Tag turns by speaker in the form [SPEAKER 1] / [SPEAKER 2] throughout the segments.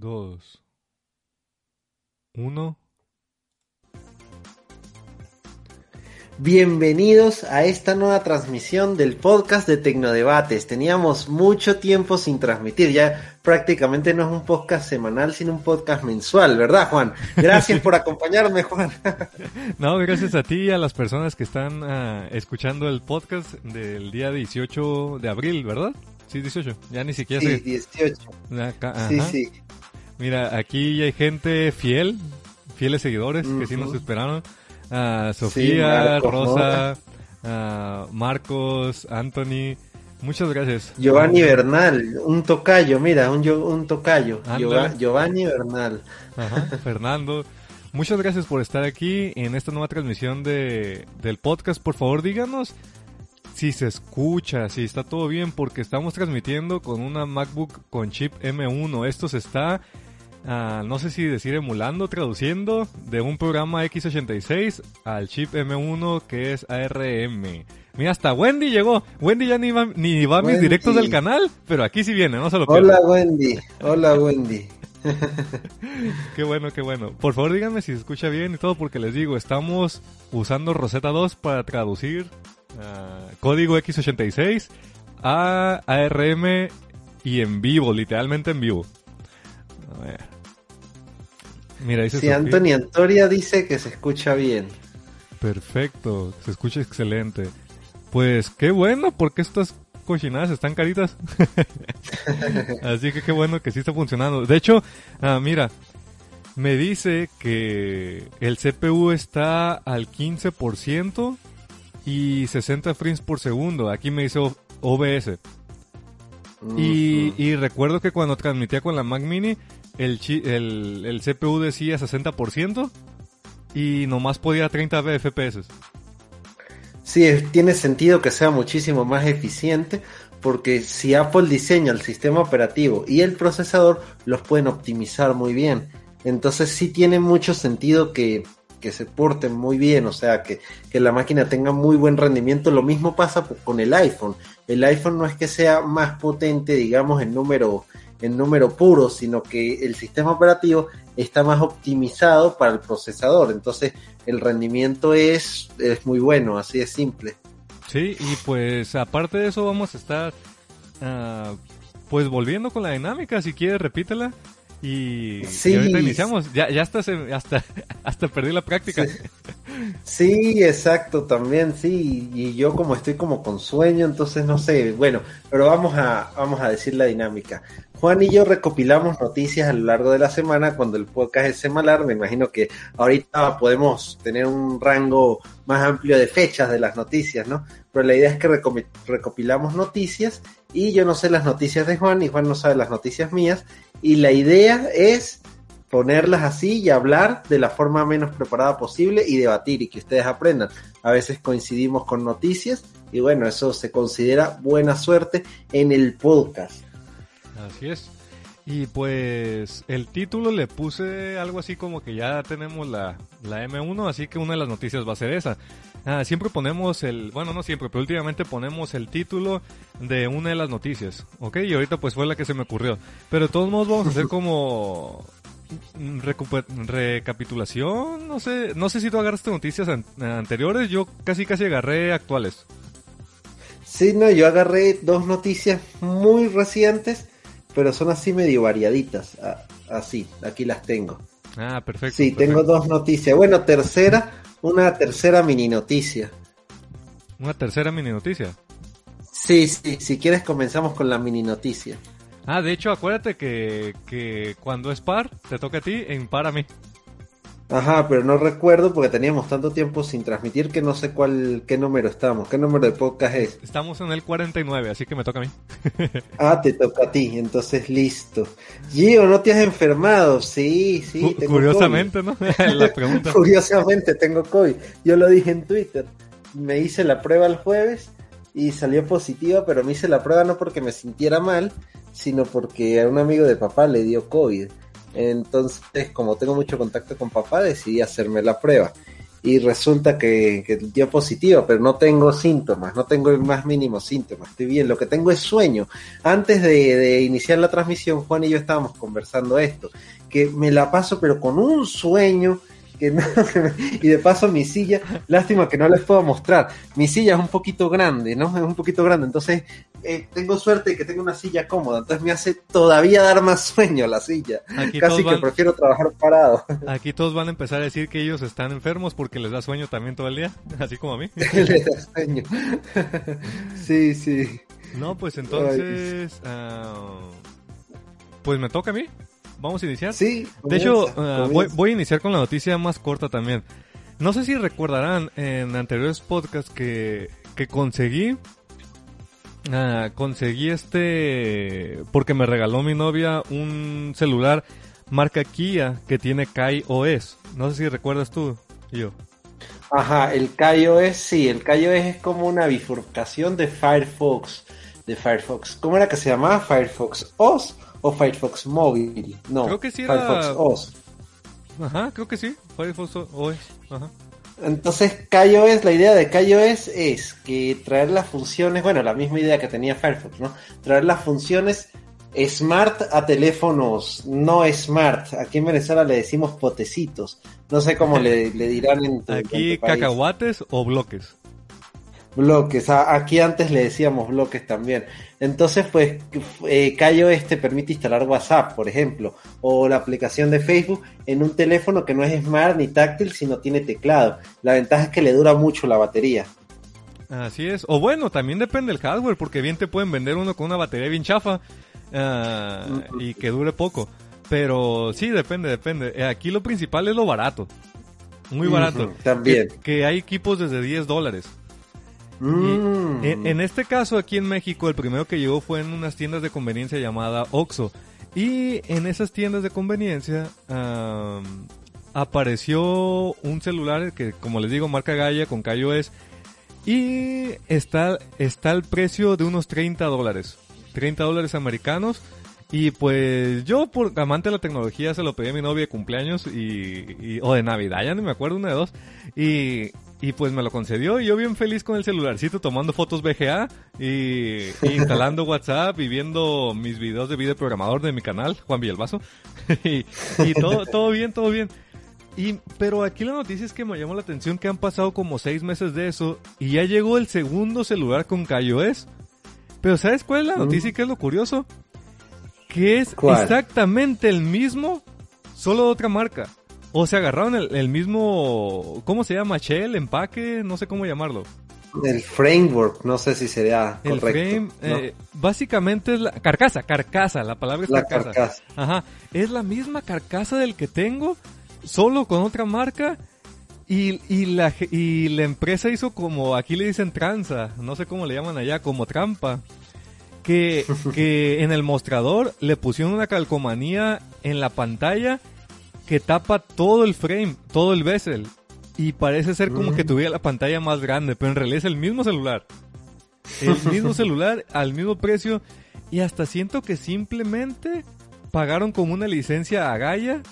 [SPEAKER 1] dos, uno.
[SPEAKER 2] Bienvenidos a esta nueva transmisión del podcast de Tecnodebates. Teníamos mucho tiempo sin transmitir, ya prácticamente no es un podcast semanal, sino un podcast mensual, ¿verdad, Juan? Gracias por acompañarme, Juan.
[SPEAKER 1] No, gracias a ti y a las personas que están uh, escuchando el podcast del día 18 de abril, ¿verdad? Sí, 18, ya ni siquiera
[SPEAKER 2] sí, 18.
[SPEAKER 1] Acá,
[SPEAKER 2] sí, sí.
[SPEAKER 1] Mira, aquí hay gente fiel, fieles seguidores uh -huh. que sí nos esperaron. Uh, Sofía, sí, Marcos, Rosa, uh, Marcos, Anthony. Muchas gracias.
[SPEAKER 2] Giovanni Bernal, un tocayo, mira, un, un tocayo. Andale. Giovanni Bernal.
[SPEAKER 1] Ajá, Fernando. Muchas gracias por estar aquí en esta nueva transmisión de, del podcast. Por favor, díganos si se escucha, si está todo bien, porque estamos transmitiendo con una MacBook con chip M1. Esto se está Uh, no sé si decir emulando, traduciendo de un programa x86 al chip M1 que es ARM. Mira, hasta Wendy llegó. Wendy ya ni va, ni va a mis directos del canal, pero aquí sí viene, no se lo
[SPEAKER 2] Hola Wendy, hola Wendy.
[SPEAKER 1] qué bueno, qué bueno. Por favor díganme si se escucha bien y todo porque les digo, estamos usando Rosetta 2 para traducir uh, código x86 a ARM y en vivo, literalmente en vivo. A ver.
[SPEAKER 2] Mira, dice sí, Sofía. Anthony Antoria dice que se escucha bien.
[SPEAKER 1] Perfecto, se escucha excelente. Pues qué bueno, porque estas cochinadas están caritas. Así que qué bueno que sí está funcionando. De hecho, ah, mira, me dice que el CPU está al 15% y 60 frames por segundo. Aquí me dice OBS. Uh -huh. y, y recuerdo que cuando transmitía con la Mac Mini, el, el, el CPU decía 60% y nomás podía 30 FPS.
[SPEAKER 2] Sí, tiene sentido que sea muchísimo más eficiente porque si Apple diseña el sistema operativo y el procesador, los pueden optimizar muy bien. Entonces sí tiene mucho sentido que, que se porten muy bien, o sea, que, que, la máquina tenga muy buen rendimiento. Lo mismo pasa con el iPhone. El iPhone no es que sea más potente, digamos, en número, en número puro, sino que el sistema operativo está más optimizado para el procesador. Entonces el rendimiento es, es muy bueno, así de simple.
[SPEAKER 1] Sí, y pues aparte de eso vamos a estar uh, pues volviendo con la dinámica, si quieres repítela. Y,
[SPEAKER 2] sí.
[SPEAKER 1] y ahorita iniciamos, ya, ya hasta, se, hasta, hasta perdí la práctica.
[SPEAKER 2] Sí. sí. exacto, también, sí, y yo como estoy como con sueño, entonces no sé, bueno, pero vamos a, vamos a decir la dinámica. Juan y yo recopilamos noticias a lo largo de la semana cuando el podcast es semanal, me imagino que ahorita podemos tener un rango más amplio de fechas de las noticias, ¿no? Pero la idea es que recopilamos noticias y yo no sé las noticias de Juan y Juan no sabe las noticias mías y la idea es ponerlas así y hablar de la forma menos preparada posible y debatir y que ustedes aprendan. A veces coincidimos con noticias y bueno, eso se considera buena suerte en el podcast.
[SPEAKER 1] Así es. Y pues el título le puse algo así como que ya tenemos la, la M1, así que una de las noticias va a ser esa. Ah, siempre ponemos el, bueno, no siempre, pero últimamente ponemos el título de una de las noticias, ¿ok? Y ahorita pues fue la que se me ocurrió. Pero de todos modos vamos a hacer como recapitulación, no sé, no sé si tú agarraste noticias an anteriores, yo casi casi agarré actuales.
[SPEAKER 2] Sí, no, yo agarré dos noticias muy recientes, pero son así medio variaditas, así, aquí las tengo.
[SPEAKER 1] Ah, perfecto.
[SPEAKER 2] Sí,
[SPEAKER 1] perfecto.
[SPEAKER 2] tengo dos noticias. Bueno, tercera, una tercera mini noticia.
[SPEAKER 1] ¿Una tercera mini noticia?
[SPEAKER 2] Sí, sí, si quieres comenzamos con la mini noticia.
[SPEAKER 1] Ah, de hecho, acuérdate que, que cuando es par, te toca a ti, en par a mí.
[SPEAKER 2] Ajá, pero no recuerdo porque teníamos tanto tiempo sin transmitir que no sé cuál, qué número estamos, qué número de podcast es.
[SPEAKER 1] Estamos en el 49, así que me toca a mí.
[SPEAKER 2] ah, te toca a ti, entonces listo. Gio, ¿no te has enfermado? Sí, sí.
[SPEAKER 1] Tengo Curiosamente, COVID. ¿no? la pregunta.
[SPEAKER 2] Curiosamente tengo COVID. Yo lo dije en Twitter. Me hice la prueba el jueves y salió positiva, pero me hice la prueba no porque me sintiera mal, sino porque a un amigo de papá le dio COVID. Entonces, como tengo mucho contacto con papá, decidí hacerme la prueba. y resulta que, que dio positivo, pero no tengo síntomas, no tengo el más mínimo síntoma, estoy bien, lo que tengo es sueño. Antes de, de iniciar la transmisión, Juan y yo estábamos conversando esto, que me la paso pero con un sueño que no, y de paso mi silla, lástima que no les puedo mostrar, mi silla es un poquito grande, ¿no? Es un poquito grande, entonces eh, tengo suerte de que tengo una silla cómoda, entonces me hace todavía dar más sueño la silla,
[SPEAKER 1] Aquí
[SPEAKER 2] casi que
[SPEAKER 1] van-
[SPEAKER 2] prefiero trabajar parado.
[SPEAKER 1] Aquí todos van a empezar a decir que ellos están enfermos porque les da sueño también todo el día, así como a mí.
[SPEAKER 2] Le da sueño. sí, sí.
[SPEAKER 1] No, pues entonces, ah, pues me toca a mí. Vamos a iniciar.
[SPEAKER 2] Sí.
[SPEAKER 1] De hecho, ah, voy, a iniciar con la noticia más corta también. No sé si recordarán en anteriores podcasts que, que conseguí, ah, conseguí este, porque me regaló mi novia un celular marca Kia que tiene Kai OS. No sé si recuerdas tú, yo.
[SPEAKER 2] Ajá, el KaiOS, sí, el KaiOS es como una bifurcación de Firefox. De Firefox. ¿Cómo era que se llamaba? ¿Firefox OS o Firefox Móvil? No,
[SPEAKER 1] Creo que sí era-
[SPEAKER 2] Firefox OS.
[SPEAKER 1] Ajá, creo que sí. Firefox OS. Ajá.
[SPEAKER 2] Entonces, KaiOS, la idea de KaiOS es que traer las funciones, bueno, la misma idea que tenía Firefox, ¿no? Traer las funciones smart a teléfonos no smart. Aquí en Venezuela le decimos potecitos. No sé cómo le, le dirán en tu, en
[SPEAKER 1] Aquí
[SPEAKER 2] tu país.
[SPEAKER 1] cacahuates o bloques.
[SPEAKER 2] Bloques, a- aquí antes le decíamos bloques también. Entonces, pues, eh, KaiOS te permite instalar WhatsApp, por ejemplo, o la aplicación de Facebook en un teléfono que no es smart ni táctil, sino tiene teclado. La ventaja es que le dura mucho la batería.
[SPEAKER 1] Así es. O bueno, también depende del hardware, porque bien te pueden vender uno con una batería bien chafa ah, y que dure poco. Pero sí, depende, depende. Eh, Aquí lo principal es lo barato. Muy barato.
[SPEAKER 2] También.
[SPEAKER 1] Que, que hay equipos desde 10 dólares.
[SPEAKER 2] Mm.
[SPEAKER 1] en, este caso, aquí en México, el primero que llegó fue en unas tiendas de conveniencia llamada Oxxo. Y en esas tiendas de conveniencia apareció un celular que, como les digo, marca Gaia con KaiOS. Y está, está el precio de unos 30 dólares. 30 dólares americanos. Y pues yo, por amante de la tecnología, se lo pedí a mi novia de cumpleaños y, y- o de Navidad, ya no me acuerdo, una de dos. Y, y pues me lo concedió y yo bien feliz con el celularcito tomando fotos VGA y, y instalando WhatsApp y viendo mis videos de video programador de mi canal, Juan Villalbazo. y y todo, todo bien, todo bien. Y, pero aquí la noticia es que me llamó la atención que han pasado como seis meses de eso y ya llegó el segundo celular con KaiOS. Pero ¿sabes cuál es la
[SPEAKER 2] Mm.
[SPEAKER 1] noticia y qué es lo curioso? Que es
[SPEAKER 2] ¿Cuál?
[SPEAKER 1] exactamente el mismo, solo de otra marca. O se agarraron el, el mismo, ¿cómo se llama? Shell, empaque, no sé cómo llamarlo.
[SPEAKER 2] El framework, no sé si sería
[SPEAKER 1] El
[SPEAKER 2] correcto.
[SPEAKER 1] frame,
[SPEAKER 2] ¿no?
[SPEAKER 1] eh, básicamente es la carcasa, carcasa, la palabra es
[SPEAKER 2] la
[SPEAKER 1] carcasa.
[SPEAKER 2] carcasa.
[SPEAKER 1] Ajá, es la misma carcasa del que tengo, solo con otra marca. Y, y, la, y la empresa hizo como, aquí le dicen tranza, no sé cómo le llaman allá, como trampa. Que, que en el mostrador le pusieron una calcomanía en la pantalla que tapa todo el frame, todo el bezel. Y parece ser como
[SPEAKER 2] Mm.
[SPEAKER 1] que tuviera la pantalla más grande, pero en realidad es el mismo celular. El mismo celular al mismo precio. Y hasta siento que simplemente pagaron como una licencia a Gaia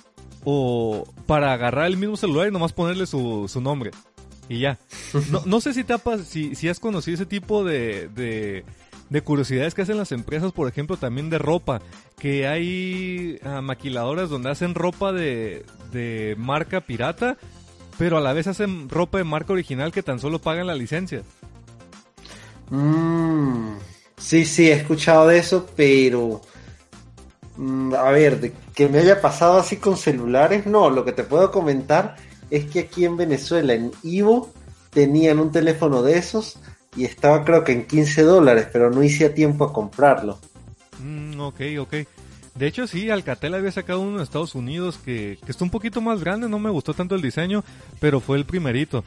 [SPEAKER 1] o para agarrar el mismo celular y nomás ponerle su, su nombre. Y ya. No, no sé si te ha pas- si, si has conocido ese tipo de, de, de curiosidades que hacen las empresas, por ejemplo, también de ropa. Que hay ah, maquiladoras donde hacen ropa de, de marca pirata, pero a la vez hacen ropa de marca original que tan solo pagan la licencia.
[SPEAKER 2] Mm, sí, sí, he escuchado de eso, pero mm, a ver, de que me haya pasado así con celulares, no, lo que te puedo comentar es que aquí en Venezuela, en Ivo, tenían un teléfono de esos y estaba creo que en 15 dólares, pero no hice a tiempo a comprarlo.
[SPEAKER 1] Mm, ok, ok. De hecho, sí, Alcatel había sacado uno en Estados Unidos que, que está un poquito más grande, no me gustó tanto el diseño, pero fue el primerito.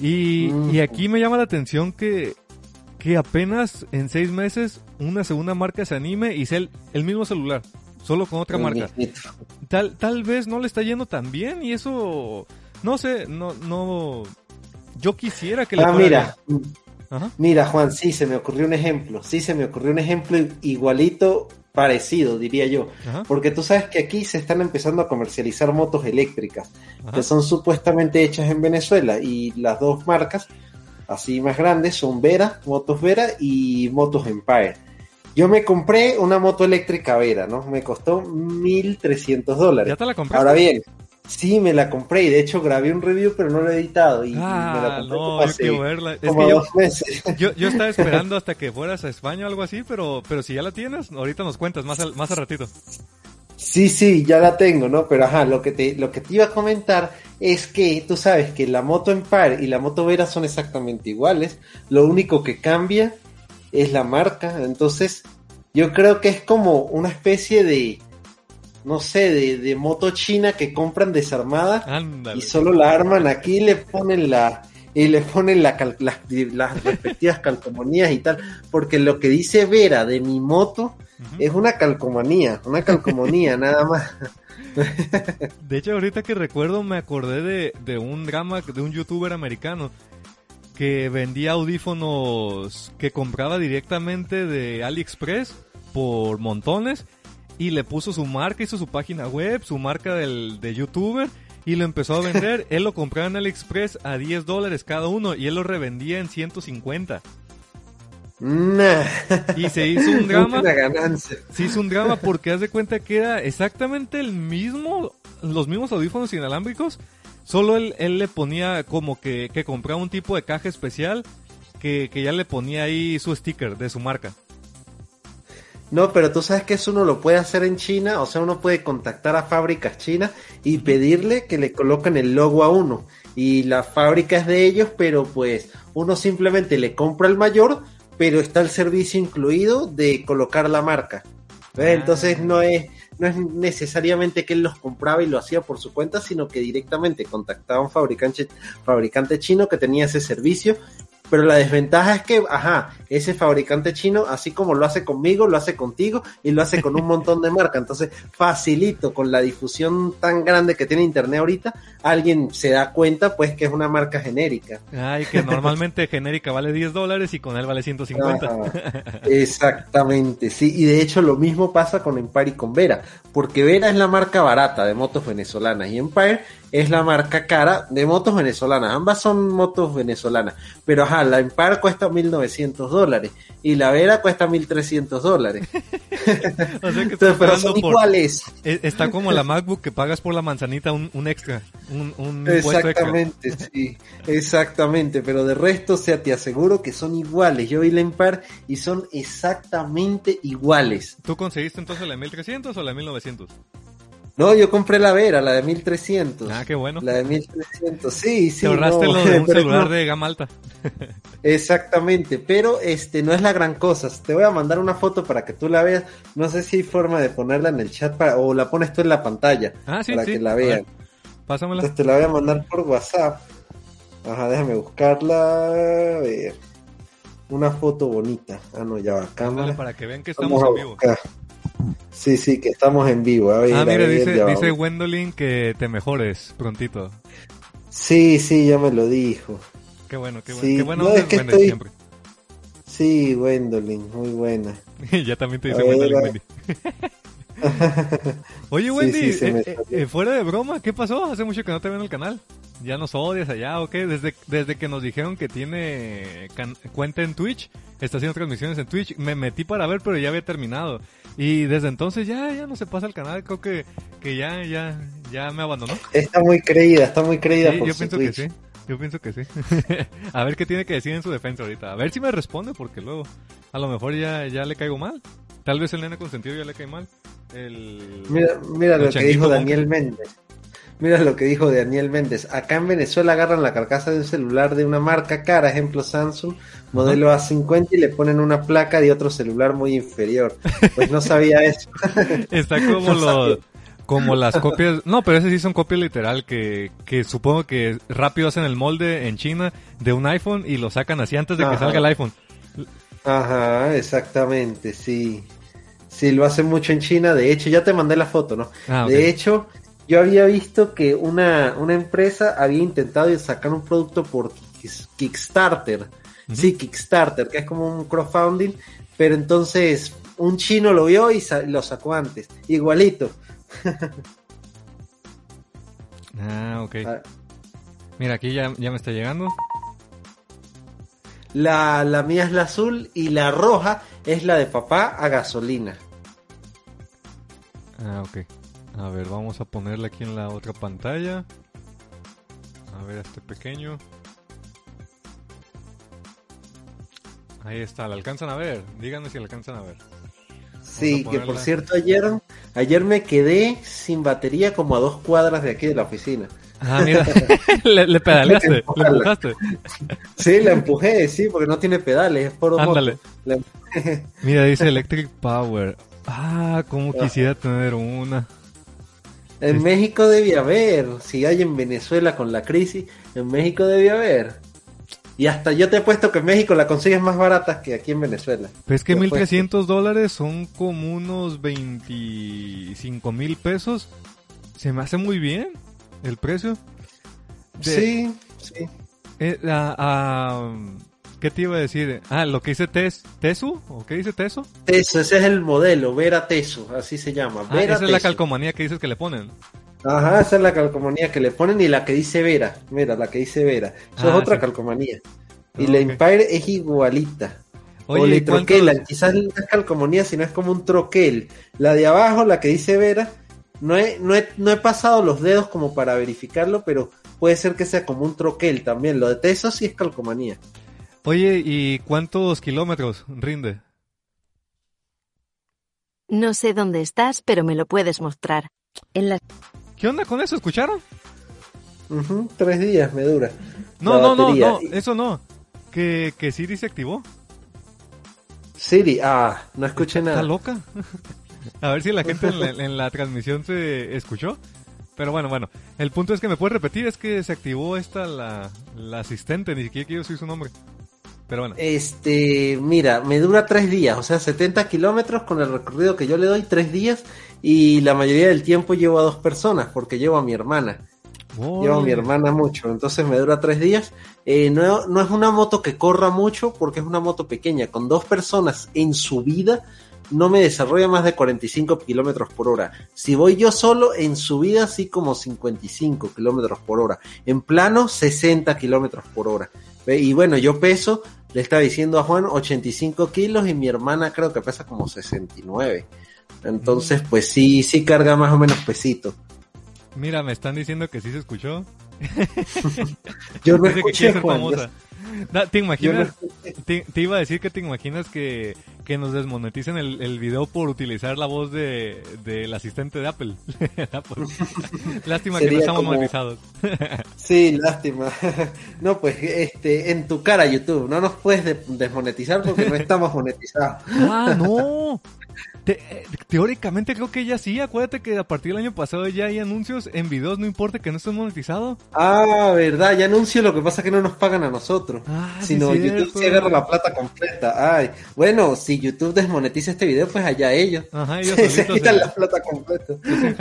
[SPEAKER 1] Y,
[SPEAKER 2] Mm.
[SPEAKER 1] y aquí me llama la atención que, que apenas en seis meses una segunda marca se anime y sea el, el mismo celular, solo con otra
[SPEAKER 2] El
[SPEAKER 1] marca. Tal, tal vez no le está yendo tan bien y eso, no sé, no, no, yo quisiera que le
[SPEAKER 2] Ah, mira,
[SPEAKER 1] bien. Ajá.
[SPEAKER 2] Mira, Juan, sí, se me ocurrió un ejemplo. Sí, se me ocurrió un ejemplo igualito parecido, diría yo.
[SPEAKER 1] Ajá.
[SPEAKER 2] Porque tú sabes que aquí se están empezando a comercializar motos eléctricas,
[SPEAKER 1] Ajá.
[SPEAKER 2] que son supuestamente hechas en Venezuela, y las dos marcas, así más grandes, son Vera, Motos Vera y Motos Empire. Yo me compré una moto eléctrica Vera, ¿no? Me costó 1.300 dólares.
[SPEAKER 1] ¿Ya te la compraste?
[SPEAKER 2] Ahora bien, sí me la compré y de hecho grabé un review, pero no lo he editado y, y me la
[SPEAKER 1] Ah,
[SPEAKER 2] compré
[SPEAKER 1] no,
[SPEAKER 2] como
[SPEAKER 1] yo
[SPEAKER 2] hace
[SPEAKER 1] quiero verla. Es
[SPEAKER 2] como
[SPEAKER 1] que yo,
[SPEAKER 2] dos meses.
[SPEAKER 1] yo, yo estaba esperando hasta que fueras a España o algo así, pero, pero si ya la tienes, ahorita nos cuentas más al, más a ratito.
[SPEAKER 2] Sí, sí, ya la tengo, ¿no? Pero ajá, lo que te, lo que te iba a comentar es que tú sabes que la moto Empire y la moto Vera son exactamente iguales. Lo único que cambia es la marca. Entonces, yo creo que es como una especie de, no sé, de, de moto china que compran desarmada
[SPEAKER 1] Ándale.
[SPEAKER 2] y solo la arman aquí y le ponen la y le ponen la cal- las, las respectivas calcomanías y tal, porque lo que dice Vera de mi moto es una calcomanía, una calcomanía nada más.
[SPEAKER 1] De hecho, ahorita que recuerdo, me acordé de, de un drama de un youtuber americano que vendía audífonos que compraba directamente de AliExpress por montones y le puso su marca, hizo su página web, su marca del, de youtuber y lo empezó a vender. él lo compraba en AliExpress a 10 dólares cada uno y él lo revendía en 150.
[SPEAKER 2] Nah.
[SPEAKER 1] Y se hizo un drama.
[SPEAKER 2] Una ganancia.
[SPEAKER 1] Se hizo un drama porque haz de cuenta que era exactamente el mismo, los mismos audífonos inalámbricos, solo él, él le ponía como que, que compraba un tipo de caja especial que, que ya le ponía ahí su sticker de su marca.
[SPEAKER 2] No, pero tú sabes que eso uno lo puede hacer en China, o sea, uno puede contactar a fábricas chinas y pedirle que le coloquen el logo a uno. Y la fábrica es de ellos, pero pues uno simplemente le compra el mayor, pero está el servicio incluido de colocar la marca. ¿Ves?
[SPEAKER 1] Ah.
[SPEAKER 2] Entonces no es, no es necesariamente que él los compraba y lo hacía por su cuenta, sino que directamente contactaba a un fabricante, fabricante chino que tenía ese servicio. Pero la desventaja es que, ajá, ese fabricante chino, así como lo hace conmigo, lo hace contigo y lo hace con un montón de marcas. Entonces, facilito, con la difusión tan grande que tiene Internet ahorita, alguien se da cuenta, pues, que es una marca genérica.
[SPEAKER 1] Ay, que normalmente genérica vale 10 dólares y con él vale 150.
[SPEAKER 2] Ajá, exactamente, sí. Y de hecho lo mismo pasa con Empire y con Vera, porque Vera es la marca barata de motos venezolanas y Empire es la marca cara de motos venezolanas. Ambas son motos venezolanas, pero ajá, la Empire cuesta 1.900 dólares y la Vera cuesta 1.300 dólares.
[SPEAKER 1] O sea que
[SPEAKER 2] Entonces,
[SPEAKER 1] estás
[SPEAKER 2] pero son
[SPEAKER 1] por...
[SPEAKER 2] iguales.
[SPEAKER 1] Eh, Está como la MacBook que pagas por la manzanita un, un extra, un, un impuesto extra.
[SPEAKER 2] Exactamente, sí, exactamente, pero de resto, o sea, te aseguro que son iguales. Yo vi la Empire y son exactamente iguales.
[SPEAKER 1] ¿Tú conseguiste entonces la de 1300 o la de 1900?
[SPEAKER 2] No, yo compré la Vera, la de 1300.
[SPEAKER 1] Ah, qué bueno.
[SPEAKER 2] La de 1300, sí, sí.
[SPEAKER 1] Te ahorraste
[SPEAKER 2] no,
[SPEAKER 1] lo de un celular
[SPEAKER 2] no,
[SPEAKER 1] de gama alta.
[SPEAKER 2] Exactamente, pero este no es la gran cosa. Te voy a mandar una foto para que tú la veas. No sé si hay forma de ponerla en el chat para, o la pones tú en la pantalla
[SPEAKER 1] Ah, sí,
[SPEAKER 2] para
[SPEAKER 1] sí.
[SPEAKER 2] que la vean.
[SPEAKER 1] Pásamela.
[SPEAKER 2] Entonces te la voy a mandar por WhatsApp. Ajá, déjame buscarla. A ver. Una foto bonita. Ah, no, ya va, cámara.
[SPEAKER 1] para que vean que
[SPEAKER 2] Vamos
[SPEAKER 1] estamos
[SPEAKER 2] a
[SPEAKER 1] en vivo.
[SPEAKER 2] buscar. Sí, sí, que estamos en vivo. Ver,
[SPEAKER 1] Ah, mira, dice, dice Wendolin que te mejores prontito.
[SPEAKER 2] Sí, sí, ya me lo dijo.
[SPEAKER 1] Qué bueno, qué bueno.
[SPEAKER 2] Sí,
[SPEAKER 1] qué bueno
[SPEAKER 2] no, es que
[SPEAKER 1] Wendolin
[SPEAKER 2] estoy-
[SPEAKER 1] siempre.
[SPEAKER 2] Sí, Gwendolyn, muy buena.
[SPEAKER 1] ya también te dice Wendolin Wendy. Oye, Wendy,
[SPEAKER 2] sí,
[SPEAKER 1] eh, eh, eh, fuera de broma, ¿qué pasó? Hace mucho que no te veo en el canal. ¿Ya nos odias allá o qué? Desde, desde que nos dijeron que tiene can- cuenta en Twitch, está haciendo transmisiones en Twitch, me metí para ver, pero ya había terminado. Y desde entonces ya, ya no se pasa el canal, creo que, que ya, ya, ya me abandonó.
[SPEAKER 2] Está muy creída, está muy creída
[SPEAKER 1] Sí,
[SPEAKER 2] por
[SPEAKER 1] yo
[SPEAKER 2] su
[SPEAKER 1] pienso
[SPEAKER 2] Twitch.
[SPEAKER 1] que sí. Yo pienso que sí. a ver qué tiene que decir en su defensa ahorita. A ver si me responde, porque luego a lo mejor ya, ya le caigo mal. Tal vez el nene consentido ya le cae mal. El...
[SPEAKER 2] Mira, mira
[SPEAKER 1] El
[SPEAKER 2] lo que dijo. Daniel Méndez. Mira lo que dijo Daniel Méndez. Acá en Venezuela agarran la carcasa de un celular de una marca cara, ejemplo Samsung, modelo A50 y le ponen una placa de otro celular muy inferior. Pues no sabía eso.
[SPEAKER 1] Está como los... Como las copias... No, pero esas sí son copias literal que, que supongo que rápido hacen el molde en China de un iPhone y lo sacan así antes de que salga el iPhone.
[SPEAKER 2] Ajá, exactamente, sí. Sí, lo hacen mucho en China. De hecho, ya te mandé la foto, ¿no?
[SPEAKER 1] Ah.
[SPEAKER 2] De hecho, yo había visto que una, una empresa había intentado sacar un producto por Kick- Kickstarter. Sí, Kickstarter, que es como un crowdfunding, pero entonces un chino lo vio y lo sacó antes, igualito.
[SPEAKER 1] ah, ok. Ah. Mira, aquí ya, ya me está llegando.
[SPEAKER 2] La, la mía es la azul y la roja es la de papá a gasolina.
[SPEAKER 1] Ah, ok. A ver, vamos a ponerla aquí en la otra pantalla. A ver, este pequeño. Ahí está, ¿la alcanzan a ver? Díganme si la alcanzan a ver.
[SPEAKER 2] Sí, que por cierto, ayer, ayer me quedé sin batería como a dos cuadras de aquí de la oficina.
[SPEAKER 1] Ah, mira, le, le, pedaleaste, le empujaste.
[SPEAKER 2] Sí, la empujé, sí, porque no tiene pedales, es por
[SPEAKER 1] Ándale. Mira, dice Electric Power. Ah, como quisiera tener una.
[SPEAKER 2] En México debía haber, si hay en Venezuela con la crisis, en México debía haber. Y hasta yo te he puesto que en México la consigues más barata que aquí en Venezuela.
[SPEAKER 1] Pero es que 1.300 dólares son como unos 25 mil pesos. Se me hace muy bien el precio.
[SPEAKER 2] Sí, sí.
[SPEAKER 1] Eh, ¿Qué te iba a decir? Ah, lo que dice tes, Tesu, ¿o qué dice Teso?
[SPEAKER 2] Teso, ese es el modelo, Vera Teso, así se llama.
[SPEAKER 1] Ah, esa es la calcomanía que dices que le ponen.
[SPEAKER 2] Ajá, esa es la calcomanía que le ponen y la que dice Vera. Mira, la que dice Vera. Eso es ah, otra calcomanía. Y la Empire es igualita. Oye, o troquel, quizás no es calcomanía, sino es como un troquel. La de abajo, la que dice Vera, no he, no he, no he pasado los dedos como para verificarlo, pero puede ser que sea como un troquel también. Lo de Teso sí es calcomanía.
[SPEAKER 1] Oye, ¿y cuántos kilómetros rinde?
[SPEAKER 3] No sé dónde estás, pero me lo puedes mostrar. En la...
[SPEAKER 1] ¿Qué onda con eso? ¿Escucharon?
[SPEAKER 2] tres días me dura.
[SPEAKER 1] No, no, no, no, eso no. ¿Que, que Siri se activó?
[SPEAKER 2] Siri, ah, no escuché nada.
[SPEAKER 1] ¿Está loca? A ver si la gente en la, transmisión se escuchó. Pero bueno, bueno. El punto es que me puede repetir, es que se activó esta la, la asistente, ni siquiera quiero decir su nombre. Pero bueno.
[SPEAKER 2] Este, mira, me dura tres días, o sea, 70 kilómetros con el recorrido que yo le doy, tres días, y la mayoría del tiempo llevo a dos personas, porque llevo a mi hermana. Llevo a mi hermana mucho, entonces me dura tres días. Eh, no, no, es una moto que corra mucho, porque es una moto pequeña. Con dos personas en su vida, no me desarrolla más de 45 kilómetros por hora. Si voy yo solo, en subida sí como 55 kilómetros por hora. En plano, 60 kilómetros por hora. Y bueno, yo peso, le estaba diciendo a Juan, 85 kilos y mi hermana creo que pesa como 69. Entonces, pues sí, sí carga más o menos pesito.
[SPEAKER 1] Mira, me están diciendo que sí se escuchó.
[SPEAKER 2] yo no escuché, Juan,
[SPEAKER 1] ¿Te imaginas? Te, iba a decir que te imaginas que, que nos desmoneticen el, el, video por utilizar la voz de del asistente de Apple. lástima que no estamos monetizados.
[SPEAKER 2] sí, lástima. no, pues este, en tu cara YouTube, no nos puedes desmonetizar porque no estamos monetizados.
[SPEAKER 1] ah, no. Eh, teóricamente creo que ya sí, acuérdate que a partir del año pasado ya hay anuncios en videos, no importa que no esté monetizado.
[SPEAKER 2] Ah, verdad, ya anuncio, lo que pasa es que no nos pagan a nosotros. Ah, sino YouTube se agarra la plata completa. Ay, bueno, si YouTube desmonetiza este video, pues allá ellos.
[SPEAKER 1] Ajá, ellos
[SPEAKER 2] se quitan la plata completa.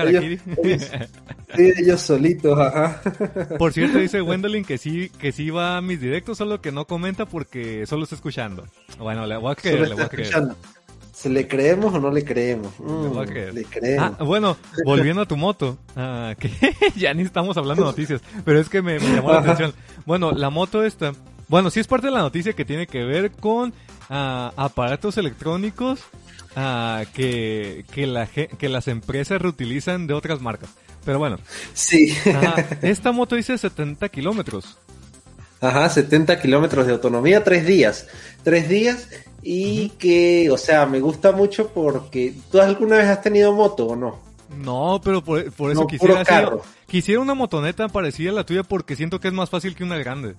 [SPEAKER 2] Ellos, sí, ellos solitos, ajá.
[SPEAKER 1] Por cierto, dice Wendolin que sí, que sí va a mis directos, solo que no comenta porque solo está escuchando. Bueno, le voy a creer, le voy a creer.
[SPEAKER 2] ¿Se le creemos o no le creemos? Mm, le creemos.
[SPEAKER 1] Ah, bueno, volviendo a tu moto, ah, que ya ni estamos hablando de noticias, pero es que me, llamó la atención. Bueno, la moto esta, bueno, sí es parte de la noticia que tiene que ver con ah, aparatos electrónicos que, que, la, que las empresas reutilizan de otras marcas. Pero bueno.
[SPEAKER 2] Sí.
[SPEAKER 1] esta moto dice 70 kilómetros.
[SPEAKER 2] Ajá, 70 kilómetros de autonomía, tres días. Tres días y que, o sea, me gusta mucho porque tú alguna vez has tenido moto o no?
[SPEAKER 1] No, pero por, eso quisiera, quisiera una motoneta parecida a la tuya porque siento que es más fácil que una grande.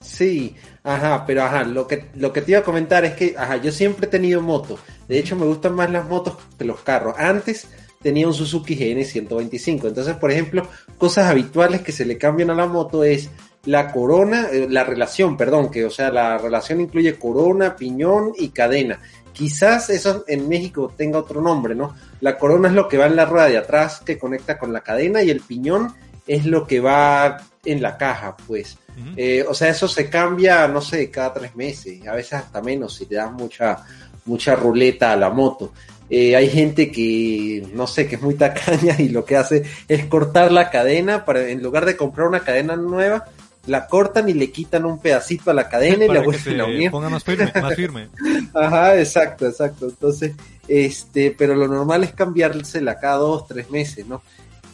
[SPEAKER 2] Sí, ajá, pero ajá, lo que, lo que te iba a comentar es que, ajá, yo siempre he tenido moto. De hecho, me gustan más las motos que los carros. Antes tenía un Suzuki GN 125. Entonces, por ejemplo, cosas habituales que se le cambian a la moto es la corona, eh, la relación, perdón, que o sea, la relación incluye corona, piñón y cadena. Quizás eso en México tenga otro nombre, ¿no? La corona es lo que va en la rueda de atrás que conecta con la cadena y el piñón es lo que va en la caja, pues. Eh, o sea, eso se cambia, no sé, cada tres meses, a veces hasta menos si te das mucha, mucha ruleta a la moto. Eh, hay gente que, no sé, que es muy tacaña y lo que hace es cortar la cadena para, en lugar de comprar una cadena nueva, la cortan y le quitan un pedacito a la cadena y la vuelven a unir.
[SPEAKER 1] Ponga más firme, más firme.
[SPEAKER 2] Ajá, exacto, exacto. Entonces, este, pero lo normal es cambiársela cada dos, tres meses, ¿no?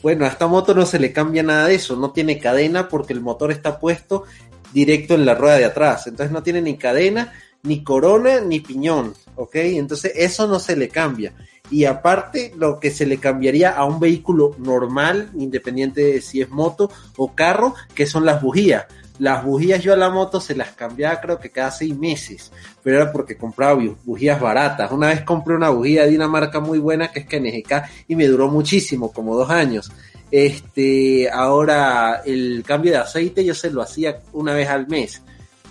[SPEAKER 2] Bueno, a esta moto no se le cambia nada de eso, no tiene cadena porque el motor está puesto directo en la rueda de atrás, entonces no tiene ni cadena, ni corona, ni piñón, ¿ok? Entonces eso no se le cambia. Y aparte, lo que se le cambiaría a un vehículo normal, independiente de si es moto o carro, que son las bujías. Las bujías yo a la moto se las cambiaba creo que cada seis meses, pero era porque compraba bujías baratas. Una vez compré una bujía de una marca muy buena que es KNGK y me duró muchísimo, como dos años. Este, ahora el cambio de aceite yo se lo hacía una vez al mes.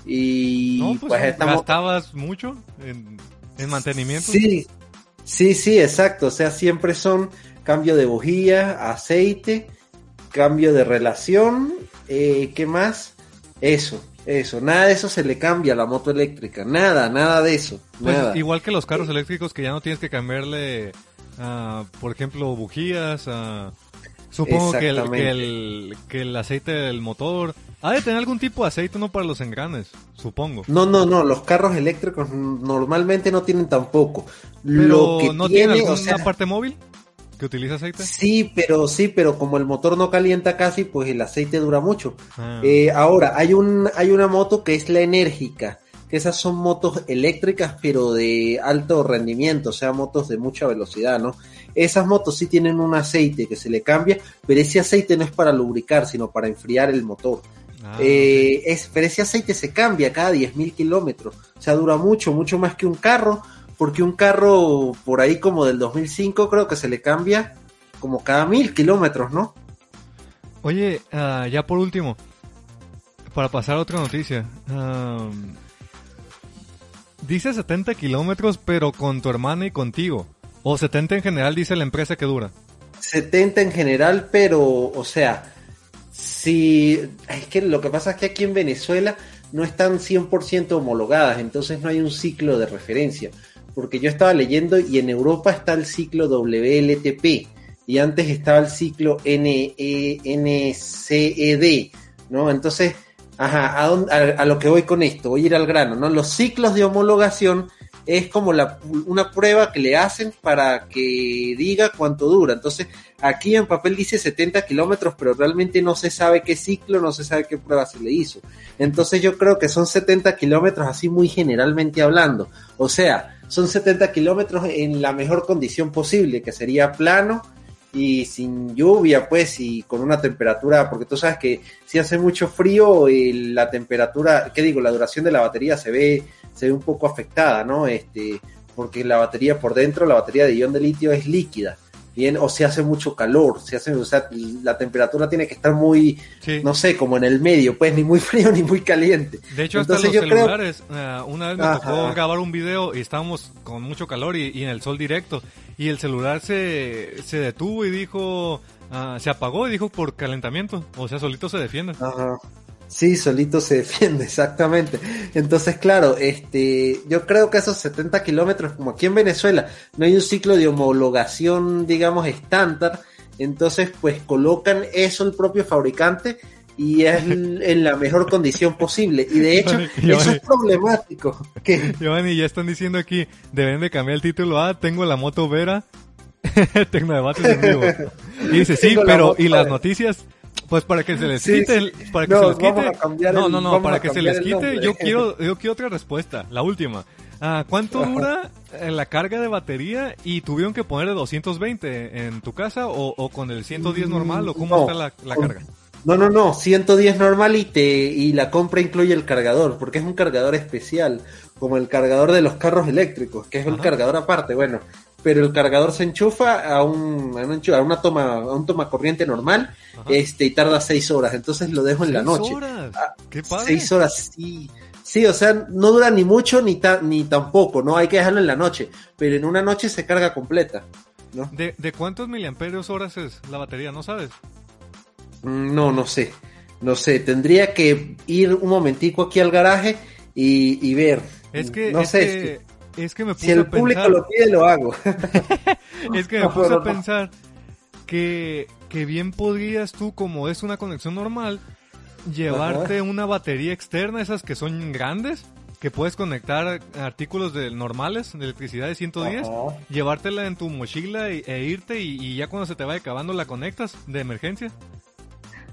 [SPEAKER 2] Y
[SPEAKER 1] pues, pues ¿Gastabas mucho en, en mantenimiento?
[SPEAKER 2] Sí, sí, sí, exacto. O sea, siempre son cambio de bujía, aceite, cambio de relación, eh, ¿qué más? Eso, eso, nada de eso se le cambia a la moto eléctrica, nada, nada de eso.
[SPEAKER 1] Pues,
[SPEAKER 2] nada.
[SPEAKER 1] Igual que los carros eléctricos que ya no tienes que cambiarle, uh, por ejemplo, bujías, uh, supongo que el, que el, que, el, aceite del motor, ha de tener algún tipo de aceite, no para los engranes, supongo.
[SPEAKER 2] No, no, no, los carros eléctricos normalmente no tienen tampoco.
[SPEAKER 1] Pero Lo que no tiene, alguna o sea, parte móvil que utiliza aceite?
[SPEAKER 2] Sí, pero sí, pero como el motor no calienta casi, pues el aceite dura mucho. Ah. Eh, ahora, hay, un, hay una moto que es la enérgica, que esas son motos eléctricas, pero de alto rendimiento, o sea, motos de mucha velocidad, ¿no? Esas motos sí tienen un aceite que se le cambia, pero ese aceite no es para lubricar, sino para enfriar el motor. Ah, eh, es, pero ese aceite se cambia cada 10.000 kilómetros, o sea, dura mucho, mucho más que un carro porque un carro por ahí como del 2005 creo que se le cambia como cada mil kilómetros, ¿no?
[SPEAKER 1] Oye, uh, ya por último, para pasar a otra noticia. Um, dice 70 kilómetros, pero con tu hermana y contigo. O 70 en general, dice la empresa que dura.
[SPEAKER 2] 70 en general, pero, o sea, si. Es que lo que pasa es que aquí en Venezuela no están 100% homologadas, entonces no hay un ciclo de referencia porque yo estaba leyendo y en Europa está el ciclo WLTP y antes estaba el ciclo NCED, ¿no? Entonces, ajá, ¿a, lo que voy con esto, voy a ir al grano, ¿no? Los ciclos de homologación es como la, una prueba que le hacen para que diga cuánto dura. Entonces, aquí en papel dice 70 kilómetros, pero realmente no se sabe qué ciclo, no se sabe qué prueba se le hizo. Entonces, yo creo que son 70 kilómetros así muy generalmente hablando. O sea, son 70 kilómetros en la mejor condición posible, que sería plano y sin lluvia, pues, y con una temperatura, porque tú sabes que si hace mucho frío, la temperatura, ¿qué digo? La duración de la batería se ve, se ve un poco afectada, ¿no? Este, porque la batería por dentro, la batería de ion de litio es líquida bien, o se hace mucho calor, se hace, o sea, la temperatura tiene que estar muy, no sé, como en el medio, pues ni muy frío ni muy caliente.
[SPEAKER 1] De hecho, hasta los celulares, eh, una vez me tocó grabar un video y estábamos con mucho calor y, en el sol directo, y el celular se, se detuvo y dijo, uh, se apagó y dijo por calentamiento, o sea, solito se defiende.
[SPEAKER 2] Ajá. Sí, solito se defiende, exactamente. Entonces, claro, este, yo creo que esos 70 kilómetros, como aquí en Venezuela, no hay un ciclo de homologación, digamos, estándar, entonces, pues colocan eso el propio fabricante y es en la mejor condición posible. Y de hecho, eso es problemático.
[SPEAKER 1] Giovanni, ya están diciendo aquí, deben de cambiar el título a Tengo la moto Vera, Tecnodebates en vivo. Y dice, sí, pero, ¿y las noticias? Pues para que se les quite, para que se les quite. no, no, no, para que se les quite, yo quiero, yo quiero otra respuesta, la última. Ah, ¿Cuánto dura eh, la carga de batería y tuvieron que poner de 220 en tu casa o, con el 110 normal o cómo está la, carga?
[SPEAKER 2] No, no, no, 110 normal y te y la compra incluye el cargador, porque es un cargador especial, como el cargador de los carros eléctricos, que es el cargador aparte. Bueno, pero el cargador se enchufa a, un, a una toma, a un toma corriente normal, este, y tarda seis horas, entonces lo dejo en la noche.
[SPEAKER 1] Horas? Ah, ¿Qué padre?
[SPEAKER 2] Seis horas, sí. Sí, o sea, no dura ni mucho ni, ni tampoco, ¿no? Hay que dejarlo en la noche, pero en una noche se carga completa, ¿no?
[SPEAKER 1] ¿De, de cuántos miliamperios horas es la batería? ¿No sabes?
[SPEAKER 2] Mm, No, no sé. No sé, tendría que ir un momentico aquí al garaje y, y ver.
[SPEAKER 1] Es que,
[SPEAKER 2] no
[SPEAKER 1] es
[SPEAKER 2] sé,
[SPEAKER 1] que, es que me
[SPEAKER 2] si,
[SPEAKER 1] puse
[SPEAKER 2] si el
[SPEAKER 1] a
[SPEAKER 2] público lo pide, lo hago.
[SPEAKER 1] es que me
[SPEAKER 2] No
[SPEAKER 1] puse a pensar que, que bien podrías tú, como es una conexión normal, llevarte una batería externa, esas que son grandes, que puedes conectar artículos de, normales de electricidad de 110,
[SPEAKER 2] Ajá.
[SPEAKER 1] llevártela en tu mochila e irte y, y ya cuando se te vaya acabando la conectas de emergencia.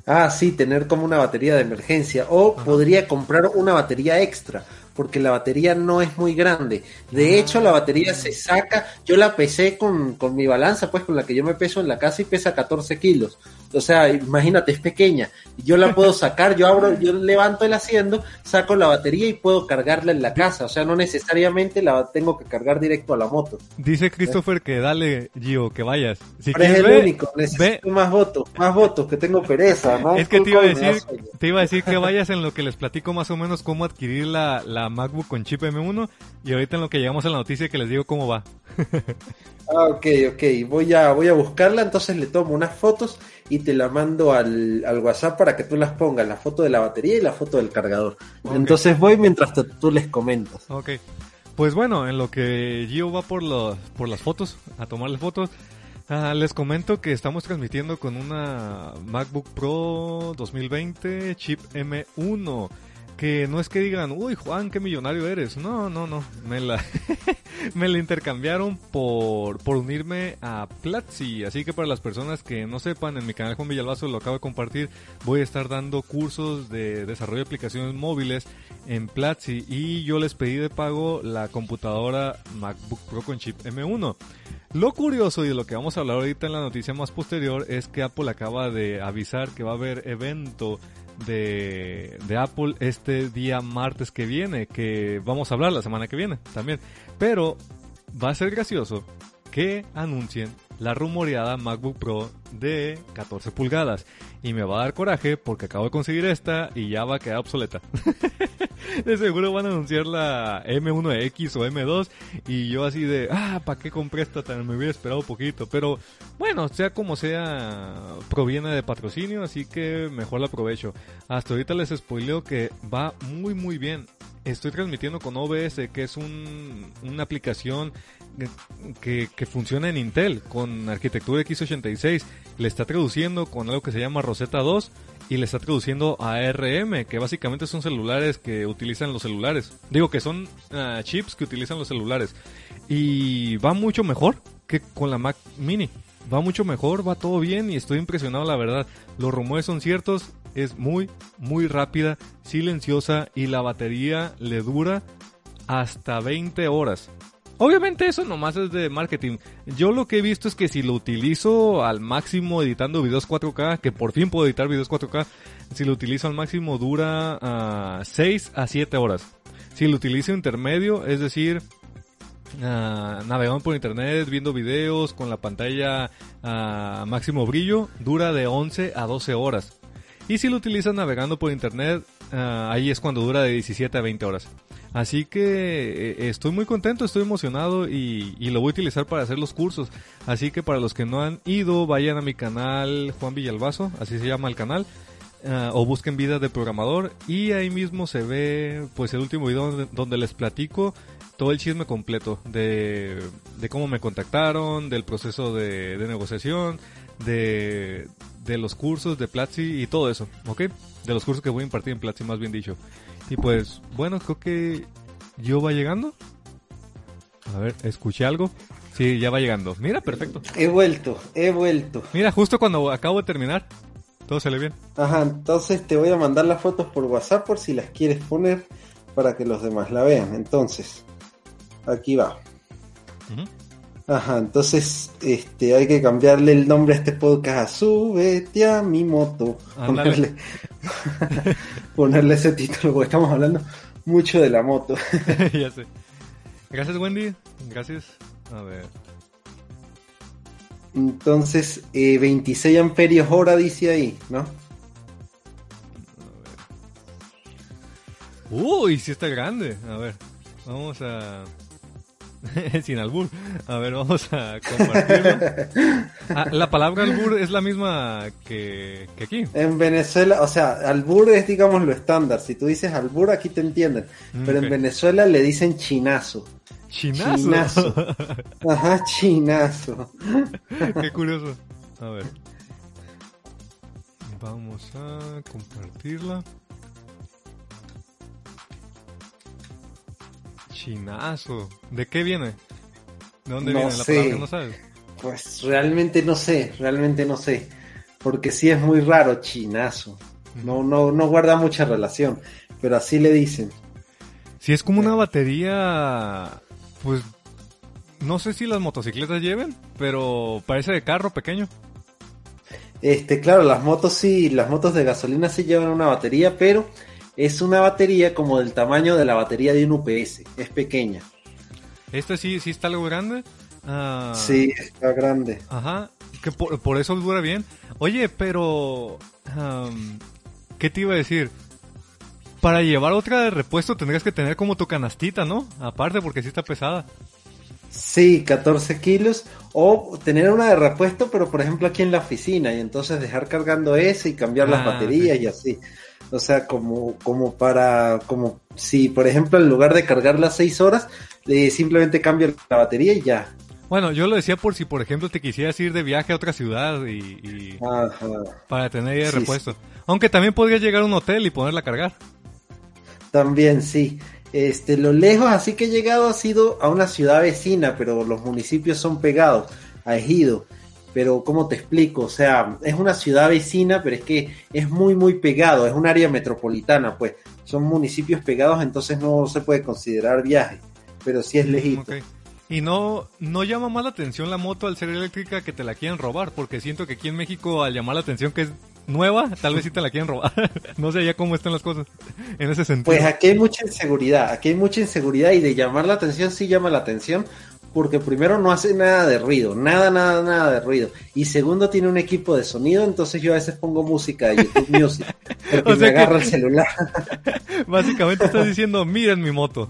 [SPEAKER 2] Ah, sí, tener como una batería de emergencia. O
[SPEAKER 1] Ajá.
[SPEAKER 2] podría comprar una batería extra, porque la batería no es muy grande. De
[SPEAKER 1] Ah.
[SPEAKER 2] hecho, la batería se saca. Yo la pesé con, con mi balanza, pues con la que yo me peso en la casa y pesa 14 kilos. O sea, imagínate, es pequeña. Yo la puedo sacar, yo abro, yo levanto el asiento, saco la batería y puedo cargarla en la casa. O sea, no necesariamente la tengo que cargar directo a la moto.
[SPEAKER 1] Dice Christopher que dale, Gio, que vayas. Si
[SPEAKER 2] Pero es el
[SPEAKER 1] ve,
[SPEAKER 2] único, necesito más votos, más votos, que tengo pereza, ¿no?
[SPEAKER 1] Es que te iba a decir, te iba a decir que vayas en lo que les platico más o menos cómo adquirir la, la MacBook con chip M1 y ahorita en lo que llegamos a la noticia que les digo cómo va.
[SPEAKER 2] Ah, ok, ok. Voy a, voy a buscarla, entonces le tomo unas fotos y te la mando al, al WhatsApp para que tú las pongas, la foto de la batería y la foto del cargador. Entonces voy mientras te- tú les comentas.
[SPEAKER 1] Ok. Pues bueno, en lo que Gio va por, los, por las fotos, a tomarle fotos, ah, les comento que estamos transmitiendo con una MacBook Pro 2020 chip M1. Que no es que digan, uy Juan, qué millonario eres. No, no, no. Me la, me la intercambiaron por, por unirme a Platzi. Así que para las personas que no sepan, en mi canal Juan Villalbazo lo acabo de compartir, voy a estar dando cursos de desarrollo de aplicaciones móviles en Platzi y yo les pedí de pago la computadora MacBook Pro con chip M1. Lo curioso y de lo que vamos a hablar ahorita en la noticia más posterior es que Apple acaba de avisar que va a haber evento de, Apple este día martes que viene, que vamos a hablar la semana que viene también. Pero va a ser gracioso que anuncien la rumoreada MacBook Pro de 14 pulgadas. Y me va a dar coraje porque acabo de conseguir esta y ya va a quedar obsoleta. de seguro van a anunciar la M1X o M2 y yo así de, ah, ¿para qué compré esta tan? Me hubiera esperado un poquito. Pero bueno, sea como sea, proviene de patrocinio, así que mejor la aprovecho. Hasta ahorita les spoileo que va muy muy bien. Estoy transmitiendo con OBS, que es un, una aplicación que, funciona en Intel con arquitectura x86. Le está traduciendo con algo que se llama Rosetta 2 y le está traduciendo a ARM, que básicamente son celulares que utilizan los celulares. Digo que son ah, chips que utilizan los celulares. Y va mucho mejor que con la Mac Mini. Va mucho mejor, va todo bien y estoy impresionado la verdad. Los rumores son ciertos, es muy, muy rápida, silenciosa y la batería le dura hasta 20 horas. Obviamente eso nomás es de marketing. Yo lo que he visto es que si lo utilizo al máximo editando videos 4K, que por fin puedo editar videos 4K, si lo utilizo al máximo dura ah, 6 a 7 horas. Si lo utilizo intermedio, es decir, ah, navegando por internet, viendo videos con la pantalla a máximo brillo, dura de 11 a 12 horas. Y si lo utilizas navegando por internet, ah, ahí es cuando dura de 17 a 20 horas. Así que eh, estoy muy contento, estoy emocionado y, lo voy a utilizar para hacer los cursos. Así que para los que no han ido, vayan a mi canal Juan Villalbazo, así se llama el canal. ah, o busquen vida de programador y ahí mismo se ve pues el último video donde, les platico todo el chisme completo de, cómo me contactaron, del proceso de, de negociación, de, de los cursos de Platzi y todo eso, ¿ok? De los cursos que voy a impartir en Platzi, más bien dicho. Y pues, bueno, creo que yo va llegando. A ver, escuché algo. Sí, ya va llegando. Mira, perfecto.
[SPEAKER 2] He vuelto, he vuelto.
[SPEAKER 1] Mira, justo cuando acabo de terminar, todo sale bien.
[SPEAKER 2] Ajá, entonces te voy a mandar las fotos por WhatsApp por si las quieres poner para que los demás la vean. Entonces, aquí va. Ajá, entonces este hay que cambiarle el nombre a este podcast a Súbete a mi moto. Ponerle, ponerle ese título porque estamos hablando mucho de la moto.
[SPEAKER 1] ya sé. Gracias, Wendy. Gracias. A ver.
[SPEAKER 2] Entonces, eh, 26 amperios hora dice ahí, ¿no?
[SPEAKER 1] Uy, sí está grande. A ver, vamos a... Sin albur. A ver, vamos a compartirlo. Ah, la palabra albur es la misma que, que, aquí.
[SPEAKER 2] En Venezuela, o sea, albur es, digamos, lo estándar. Si tú dices albur, aquí te entienden. Mm, Pero en Venezuela le dicen chinazo.
[SPEAKER 1] Chinazo.
[SPEAKER 2] Chinazo. Ajá, chinazo.
[SPEAKER 1] Qué curioso. A ver. Vamos a compartirla. Chinazo. ¿De qué viene? ¿De dónde viene la palabra? ¿No sabes?
[SPEAKER 2] Pues realmente no sé, realmente no sé. Porque sí es muy raro, chinazo. No, no, no guarda mucha relación, pero así le dicen.
[SPEAKER 1] Si es como una batería, pues no sé si las motocicletas lleven, pero parece de carro pequeño.
[SPEAKER 2] Este, claro, las motos sí, las motos de gasolina sí llevan una batería, pero es una batería como del tamaño de la batería de un UPS, es pequeña.
[SPEAKER 1] ¿Este sí, sí está algo grande?
[SPEAKER 2] Ah, sí, está grande.
[SPEAKER 1] Ajá, que por, eso dura bien. Oye, pero... ¿Qué te iba a decir? Para llevar otra de repuesto tendrías que tener como tu canastita, ¿no? Aparte, porque sí está pesada.
[SPEAKER 2] Sí, 14 kilos. O tener una de repuesto, pero por ejemplo aquí en la oficina. Y entonces dejar cargando ese y cambiar las ah, baterías y así. O sea, como, como para, como si por ejemplo en lugar de cargar las 6 horas, le simplemente cambio la batería y ya.
[SPEAKER 1] Bueno, yo lo decía por si, por ejemplo, te quisieras ir de viaje a otra ciudad y, para tener de repuesto. Aunque también podrías llegar a un hotel y ponerla a cargar.
[SPEAKER 2] También, sí. Este, lo lejos así que he llegado ha sido a una ciudad vecina, pero los municipios son pegados, a Ejido. Pero, ¿cómo te explico? O sea, es una ciudad vecina, pero es que es muy, muy pegado, es un área metropolitana, pues. Son municipios pegados, entonces no se puede considerar viaje, pero sí es legítimo.
[SPEAKER 1] Y no, no llama más la atención la moto al ser eléctrica que te la quieren robar, porque siento que aquí en México al llamar la atención que es nueva, tal vez sí te la quieren robar. no sé ya cómo están las cosas en ese sentido.
[SPEAKER 2] Pues aquí hay mucha inseguridad, aquí hay mucha inseguridad y de llamar la atención sí llama la atención, porque primero no hace nada de ruido, nada, nada, nada de ruido. Y segundo tiene un equipo de sonido, entonces yo a veces pongo música de YouTube Music, porque me agarra el celular.
[SPEAKER 1] Básicamente estás diciendo, miren mi moto.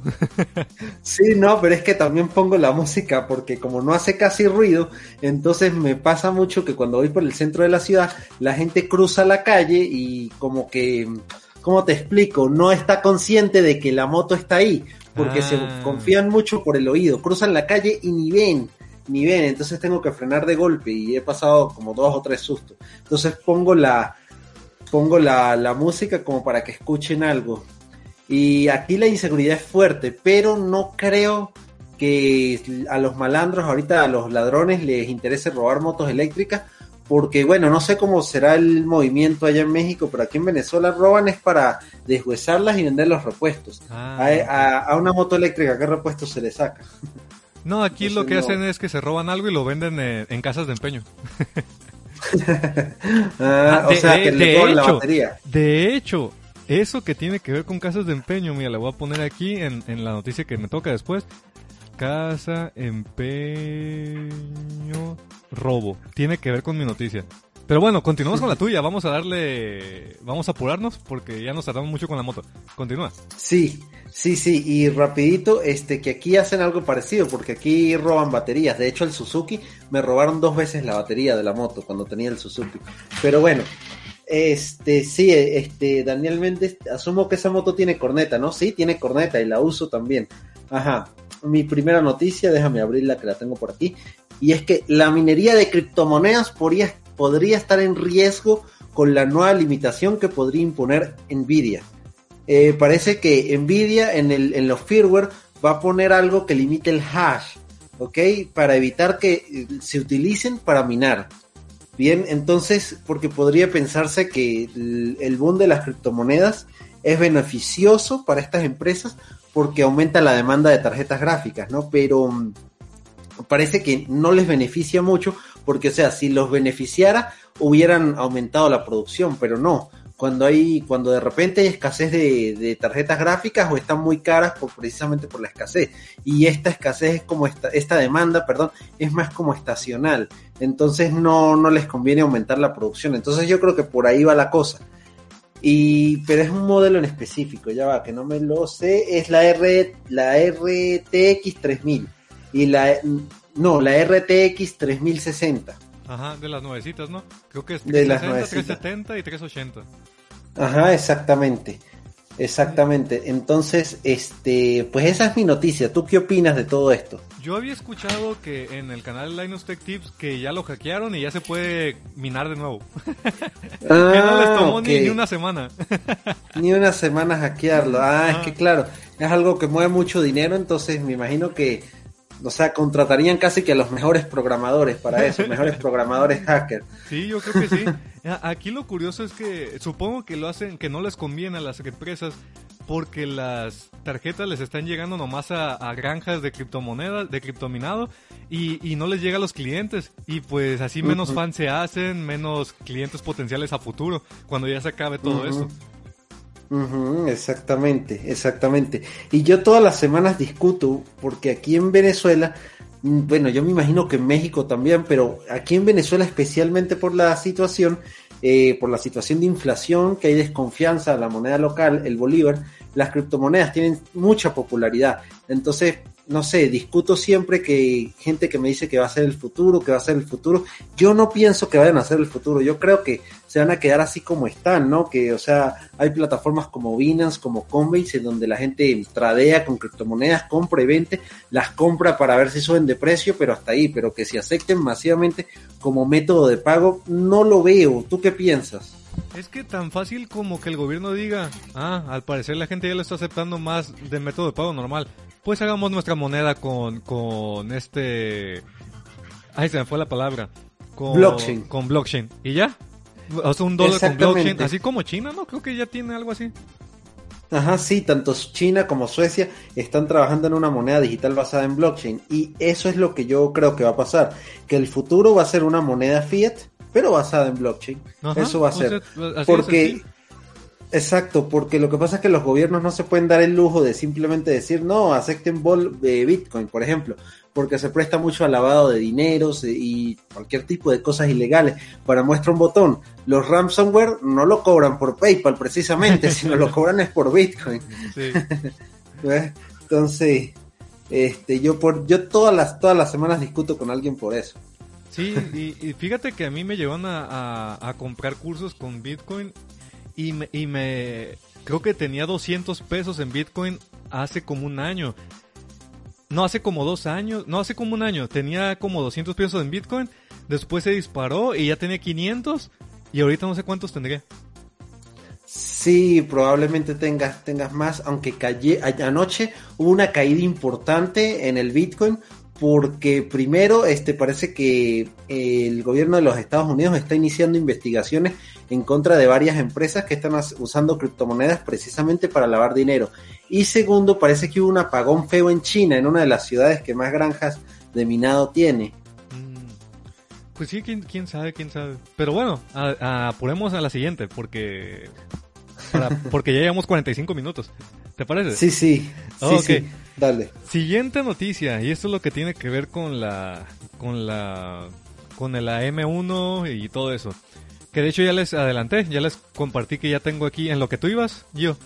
[SPEAKER 2] sí, no, pero es que también pongo la música porque como no hace casi ruido, entonces me pasa mucho que cuando voy por el centro de la ciudad, la gente cruza la calle y como que... ¿Cómo te explico? No está consciente de que la moto está ahí porque se ah. confían mucho por el oído, cruzan la calle y ni ven, ni ven, entonces tengo que frenar de golpe y he pasado como dos o tres sustos. Entonces pongo la pongo la, la música como para que escuchen algo. Y aquí la inseguridad es fuerte, pero no creo que a los malandros, ahorita a los ladrones les interese robar motos eléctricas, porque bueno, no sé cómo será el movimiento allá en México, pero aquí en Venezuela roban es para deshuesarlas y vender los repuestos. Ah, a, una moto eléctrica, ¿qué repuestos se le saca?
[SPEAKER 1] No, aquí lo que hacen es que se roban algo y lo venden en, casas de empeño.
[SPEAKER 2] Ah, o sea, que le la batería.
[SPEAKER 1] De hecho, eso que tiene que ver con casas de empeño, mira, le voy a poner aquí en, en la noticia que me toca después. Casa, empeño, robo. Tiene que ver con mi noticia. Pero bueno, continuamos con la tuya. Vamos a darle. Vamos a apurarnos porque ya nos tardamos mucho con la moto. Continúa.
[SPEAKER 2] Sí, sí, sí. Y rapidito, este, que aquí hacen algo parecido porque aquí roban baterías. De hecho, el Suzuki me robaron dos veces la batería de la moto cuando tenía el Suzuki. Pero bueno, este, sí, este, Daniel Méndez, asumo que esa moto tiene corneta, ¿no? Sí, tiene corneta y la uso también. Ajá mi primera noticia, déjame abrirla que la tengo por aquí, y es que la minería de criptomonedas podría, podría estar en riesgo con la nueva limitación que podría imponer Nvidia. Eh, parece que Nvidia en, el, en los firmware va a poner algo que limite el hash, ¿ok? Para evitar que eh, se utilicen para minar. Bien, entonces, porque podría pensarse que el, el boom de las criptomonedas es beneficioso para estas empresas porque aumenta la demanda de tarjetas gráficas, ¿no? Pero mm, parece que no les beneficia mucho porque, o sea, si los beneficiara hubieran aumentado la producción, pero no. Cuando hay, cuando de repente hay escasez de, tarjetas gráficas o están muy caras por, precisamente por la escasez. Y esta escasez es como esta, esta demanda, perdón, es más como estacional. Entonces no, no les conviene aumentar la producción. Entonces yo creo que por ahí va la cosa. Y, pero es un modelo en específico, ya va, que no me lo sé, es la, R, la RTX 3000. Y la, no, la RTX 3060.
[SPEAKER 1] Ajá, de las nuevecitas, ¿no? Creo que es
[SPEAKER 2] De las
[SPEAKER 1] 360,
[SPEAKER 2] nuevecitas.
[SPEAKER 1] 370 y 380.
[SPEAKER 2] Ajá, exactamente. Exactamente. Entonces, este, pues esa es mi noticia. ¿Tú qué opinas de todo esto?
[SPEAKER 1] Yo había escuchado que en el canal Linus Tech Tips que ya lo hackearon y ya se puede minar de nuevo. que no les tomó ni,
[SPEAKER 2] Ah,
[SPEAKER 1] ni una semana.
[SPEAKER 2] Ni una semana hackearlo. Ah, es
[SPEAKER 1] Ah.
[SPEAKER 2] que claro, es algo que mueve mucho dinero, entonces me imagino que, o sea, contratarían casi que a los mejores programadores para eso, mejores programadores hackers.
[SPEAKER 1] Sí, yo creo que sí. Aquí lo curioso es que supongo que lo hacen, que no les conviene a las empresas porque las tarjetas les están llegando nomás a, a granjas de criptomonedas, de criptominado y, y no les llega a los clientes. Y pues así menos fans se hacen, menos clientes potenciales a futuro cuando ya se acabe todo
[SPEAKER 2] Ujú. Exactamente, exactamente. Y yo todas las semanas discuto, porque aquí en Venezuela, mm, bueno, yo me imagino que en México también, pero aquí en Venezuela especialmente por la situación, eh, por la situación de inflación, que hay desconfianza a la moneda local, el bolívar, las criptomonedas tienen mucha popularidad. Entonces, no sé, discuto siempre que gente que me dice que va a ser el futuro, que va a ser el futuro, yo no pienso que vayan a ser el futuro, yo creo que se van a quedar así como están, ¿no? Que, o sea, hay plataformas como Binance, como Coinbase, en donde la gente tradea con criptomonedas, compra y vende, las compra para ver si suben de precio, pero hasta ahí, pero que se acepten masivamente como método de pago, no lo veo. ¿Tú qué piensas?
[SPEAKER 1] Es que tan fácil como que el gobierno diga, ah, al parecer la gente ya lo está aceptando más del método de pago normal. Pues hagamos nuestra moneda con, con este... Ay, se me fue la palabra. Con,
[SPEAKER 2] Blockchain.
[SPEAKER 1] Con blockchain. ¿Y ya? O sea, un dólar con blockchain. Así como China, ¿no? Creo que ya tiene algo así.
[SPEAKER 2] Ajá, sí, tanto China como Suecia están trabajando en una moneda digital basada en blockchain y eso es lo que yo creo que va a pasar, que el futuro va a ser una moneda fiat, pero basada en blockchain.
[SPEAKER 1] Ajá,
[SPEAKER 2] eso va a
[SPEAKER 1] o
[SPEAKER 2] ser.
[SPEAKER 1] sea,
[SPEAKER 2] porque exacto, porque lo que pasa es que los gobiernos no se pueden dar el lujo de simplemente decir, "No, acepten bol- eh, Bitcoin", por ejemplo, porque se presta mucho al lavado de dineros y cualquier tipo de cosas ilegales. Para muestra un botón, los ransomware no lo cobran por PayPal precisamente, sino lo cobran es por Bitcoin.
[SPEAKER 1] Sí.
[SPEAKER 2] Entonces, este, yo por, yo todas las, todas las semanas discuto con alguien por eso.
[SPEAKER 1] Sí, y, y fíjate que a mí me llevan a, a- a comprar cursos con Bitcoin y me, y me creo que tenía 200 pesos en Bitcoin hace como un año. No, hace como dos años, no, hace como un año, tenía como 200 pesos en Bitcoin, después se disparó y ya tenía 500 y ahorita no sé cuántos tendría.
[SPEAKER 2] Sí, probablemente tengas, tengas más, aunque a- anoche hubo una caída importante en el Bitcoin porque primero este parece que el gobierno de los Estados Unidos está iniciando investigaciones en contra de varias empresas que están usando criptomonedas precisamente para lavar dinero. Y segundo, parece que hubo un apagón feo en China, en una de las ciudades que más granjas de minado tiene.
[SPEAKER 1] Mm, Pues sí, quién, quién sabe, quién sabe. Pero bueno, a- a- apuremos a la siguiente porque para- porque ya llevamos 45 minutos. ¿Te parece?
[SPEAKER 2] Sí, sí, sí,
[SPEAKER 1] Ok.
[SPEAKER 2] sí, dale.
[SPEAKER 1] Siguiente noticia, y esto es lo que tiene que ver con la con la con el M1 y todo eso. Que de hecho ya les adelanté, ya les compartí que ya tengo aquí en lo que tú ibas, yo.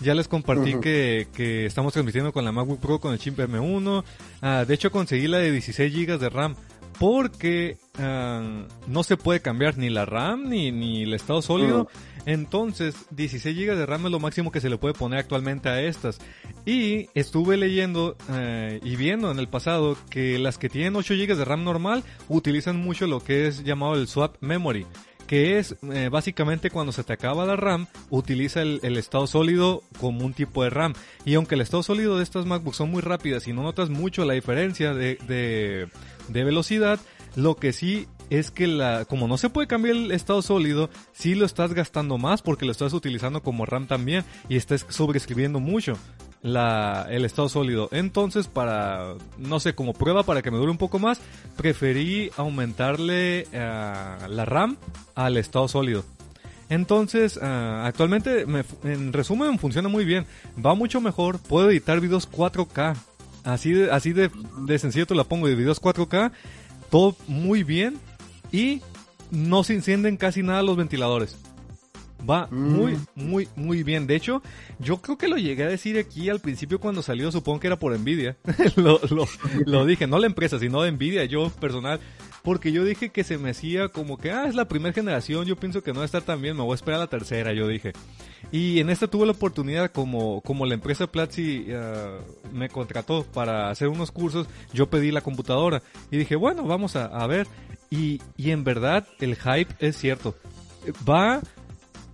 [SPEAKER 1] Ya les compartí que, que estamos transmitiendo con la MacBook Pro con el chip M1. Ah, de hecho conseguí la de 16 GB de RAM porque ah, no se puede cambiar ni la RAM ni, ni el estado sólido. Entonces, 16 GB de RAM es lo máximo que se le puede poner actualmente a estas. Y estuve leyendo eh, y viendo en el pasado que las que tienen 8 GB de RAM normal utilizan mucho lo que es llamado el swap memory. Que es eh, básicamente cuando se te acaba la RAM, utiliza el, estado sólido como un tipo de RAM. Y aunque el estado sólido de estas MacBooks son muy rápidas y no notas mucho la diferencia de, de, de velocidad, lo que sí es que la, como no se puede cambiar el estado sólido, sí lo estás gastando más porque lo estás utilizando como RAM también y estás sobreescribiendo mucho la, el estado sólido. Entonces, para, no sé, como prueba para que me dure un poco más, preferí aumentarle eh, la RAM al estado sólido. Entonces, ah, actualmente, me- en resumen, funciona muy bien. Va mucho mejor. Puedo editar videos 4K. Así de, así de, de sencillo te la pongo de videos 4K. Todo muy bien. Y no se encienden casi nada los ventiladores. Va muy, muy, muy bien. De hecho, yo creo que lo llegué a decir aquí al principio cuando salió, supongo que era por envidia. lo, lo, lo, dije, no la empresa, sino de envidia, yo personal. Porque yo dije que se me hacía como que, ah, es la primera generación, yo pienso que no va a estar tan bien, me voy a esperar a la tercera, yo dije. Y en esta tuve la oportunidad, como, como la empresa Platzi uh, me contrató para hacer unos cursos, yo pedí la computadora y dije, bueno, vamos a, a ver. Y, y en verdad el hype es cierto. Va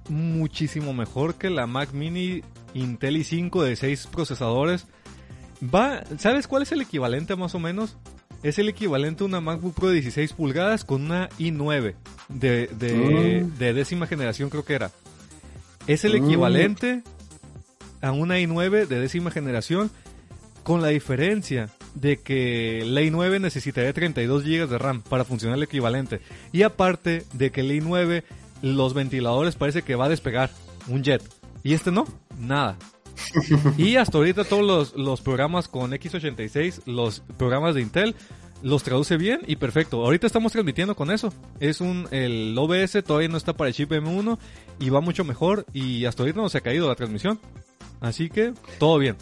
[SPEAKER 1] muchísimo mejor que la Mac Mini Intel i5 de 6 procesadores. Va, ¿sabes cuál es el equivalente más o menos? Es el equivalente a una MacBook Pro de 16 pulgadas con una i9 de, de,
[SPEAKER 2] Mm.
[SPEAKER 1] de décima generación creo que era. Es el
[SPEAKER 2] Mm.
[SPEAKER 1] equivalente a una i9 de décima generación con la diferencia de que la i9 necesitaría 32 GB de RAM para funcionar el equivalente. Y aparte de que la i9 los ventiladores parece que va a despegar un jet. Y este no, nada. y hasta ahorita todos los, los programas con x86, los programas de Intel, los traduce bien y perfecto. Ahorita estamos transmitiendo con eso. Es un, el OBS todavía no está para el chip M1 y va mucho mejor y hasta ahorita no se ha caído la transmisión. Así que todo bien.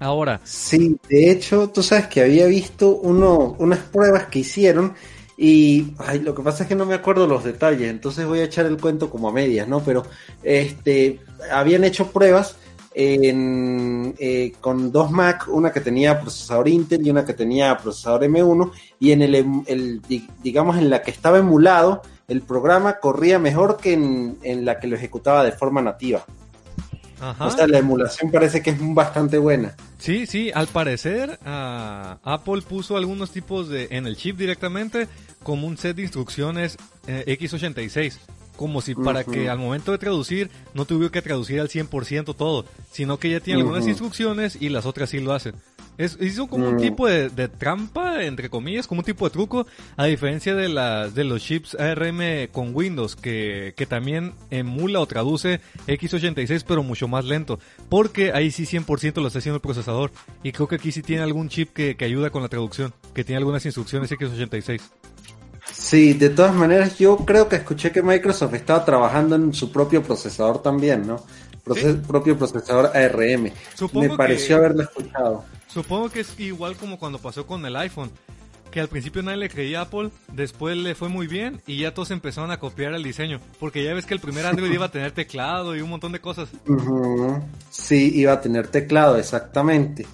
[SPEAKER 1] Ahora,
[SPEAKER 2] Sí, de hecho, tú sabes que había visto uno, unas pruebas que hicieron y ay, lo que pasa es que no me acuerdo los detalles, entonces voy a echar el cuento como a medias, ¿no? Pero este, habían hecho pruebas en, eh, con dos Mac, una que tenía procesador Intel y una que tenía procesador M1 y en el, em- el, di- digamos en la que estaba emulado, el programa corría mejor que en, en la que lo ejecutaba de forma nativa.
[SPEAKER 1] Ajá.
[SPEAKER 2] O sea, la emulación parece que es bastante buena.
[SPEAKER 1] Sí, sí, al parecer ah, Apple puso algunos tipos de en el chip directamente como un set de instrucciones eh, x86, como si para que al momento de traducir no tuviera que traducir al 100% todo, sino que ya tiene algunas instrucciones y las otras sí lo hacen. Es, hizo como un
[SPEAKER 2] Mm.
[SPEAKER 1] tipo de, de trampa, entre comillas, como un tipo de truco, a diferencia de, la, de los chips ARM con Windows, que, que también emula o traduce x86, pero mucho más lento. Porque ahí sí 100% lo está haciendo el procesador. Y creo que aquí sí tiene algún chip que, que ayuda con la traducción, que tiene algunas instrucciones x86.
[SPEAKER 2] Sí, de todas maneras, yo creo que escuché que Microsoft estaba trabajando en su propio procesador también, ¿no? Propio procesador ARM.
[SPEAKER 1] Supongo
[SPEAKER 2] Me pareció
[SPEAKER 1] que-
[SPEAKER 2] haberlo escuchado.
[SPEAKER 1] Supongo que es igual como cuando pasó con el iPhone. Que al principio nadie le creía a Apple, después le fue muy bien y ya todos empezaron a copiar el diseño. Porque ya ves que el primer Android iba a tener teclado y un montón de cosas.
[SPEAKER 2] Sí, iba a tener teclado, exactamente.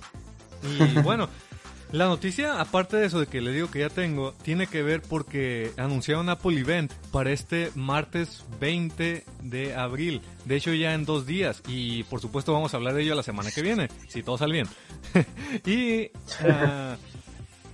[SPEAKER 1] Y bueno, la noticia, aparte de eso de que le digo que ya tengo, tiene que ver porque anunciaron Apple Event para este martes 20 de abril. De hecho, ya en dos días. Y por supuesto, vamos a hablar de ello la semana que viene, si todo sale bien. y ah,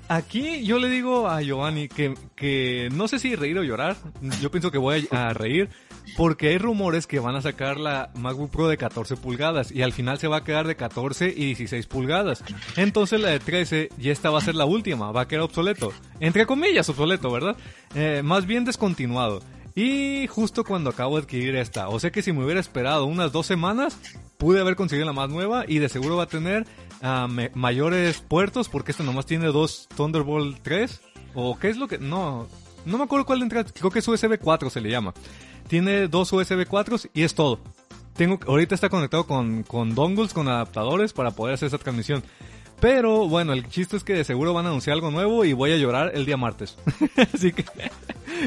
[SPEAKER 1] aquí yo le digo a Giovanni que, que no sé si reír o llorar. Yo pienso que voy a reír. Porque hay rumores que van a sacar la MacBook Pro de 14 pulgadas y al final se va a quedar de 14 y 16 pulgadas. Entonces la de 13 ya esta va a ser la última, va a quedar obsoleto. Entre comillas obsoleto, ¿verdad? Eh, más bien descontinuado. Y justo cuando acabo de adquirir esta, o sea que si me hubiera esperado unas dos semanas, pude haber conseguido la más nueva y de seguro va a tener ah, mayores puertos porque esta nomás tiene dos Thunderbolt 3. ¿O qué es lo que...? No, no me acuerdo cuál de entrada, creo que es USB 4 se le llama. Tiene dos USB 4 y es todo. Tengo, ahorita está conectado con, con dongles, con adaptadores para poder hacer esa transmisión. Pero bueno, el chiste es que de seguro van a anunciar algo nuevo y voy a llorar el día martes. así que,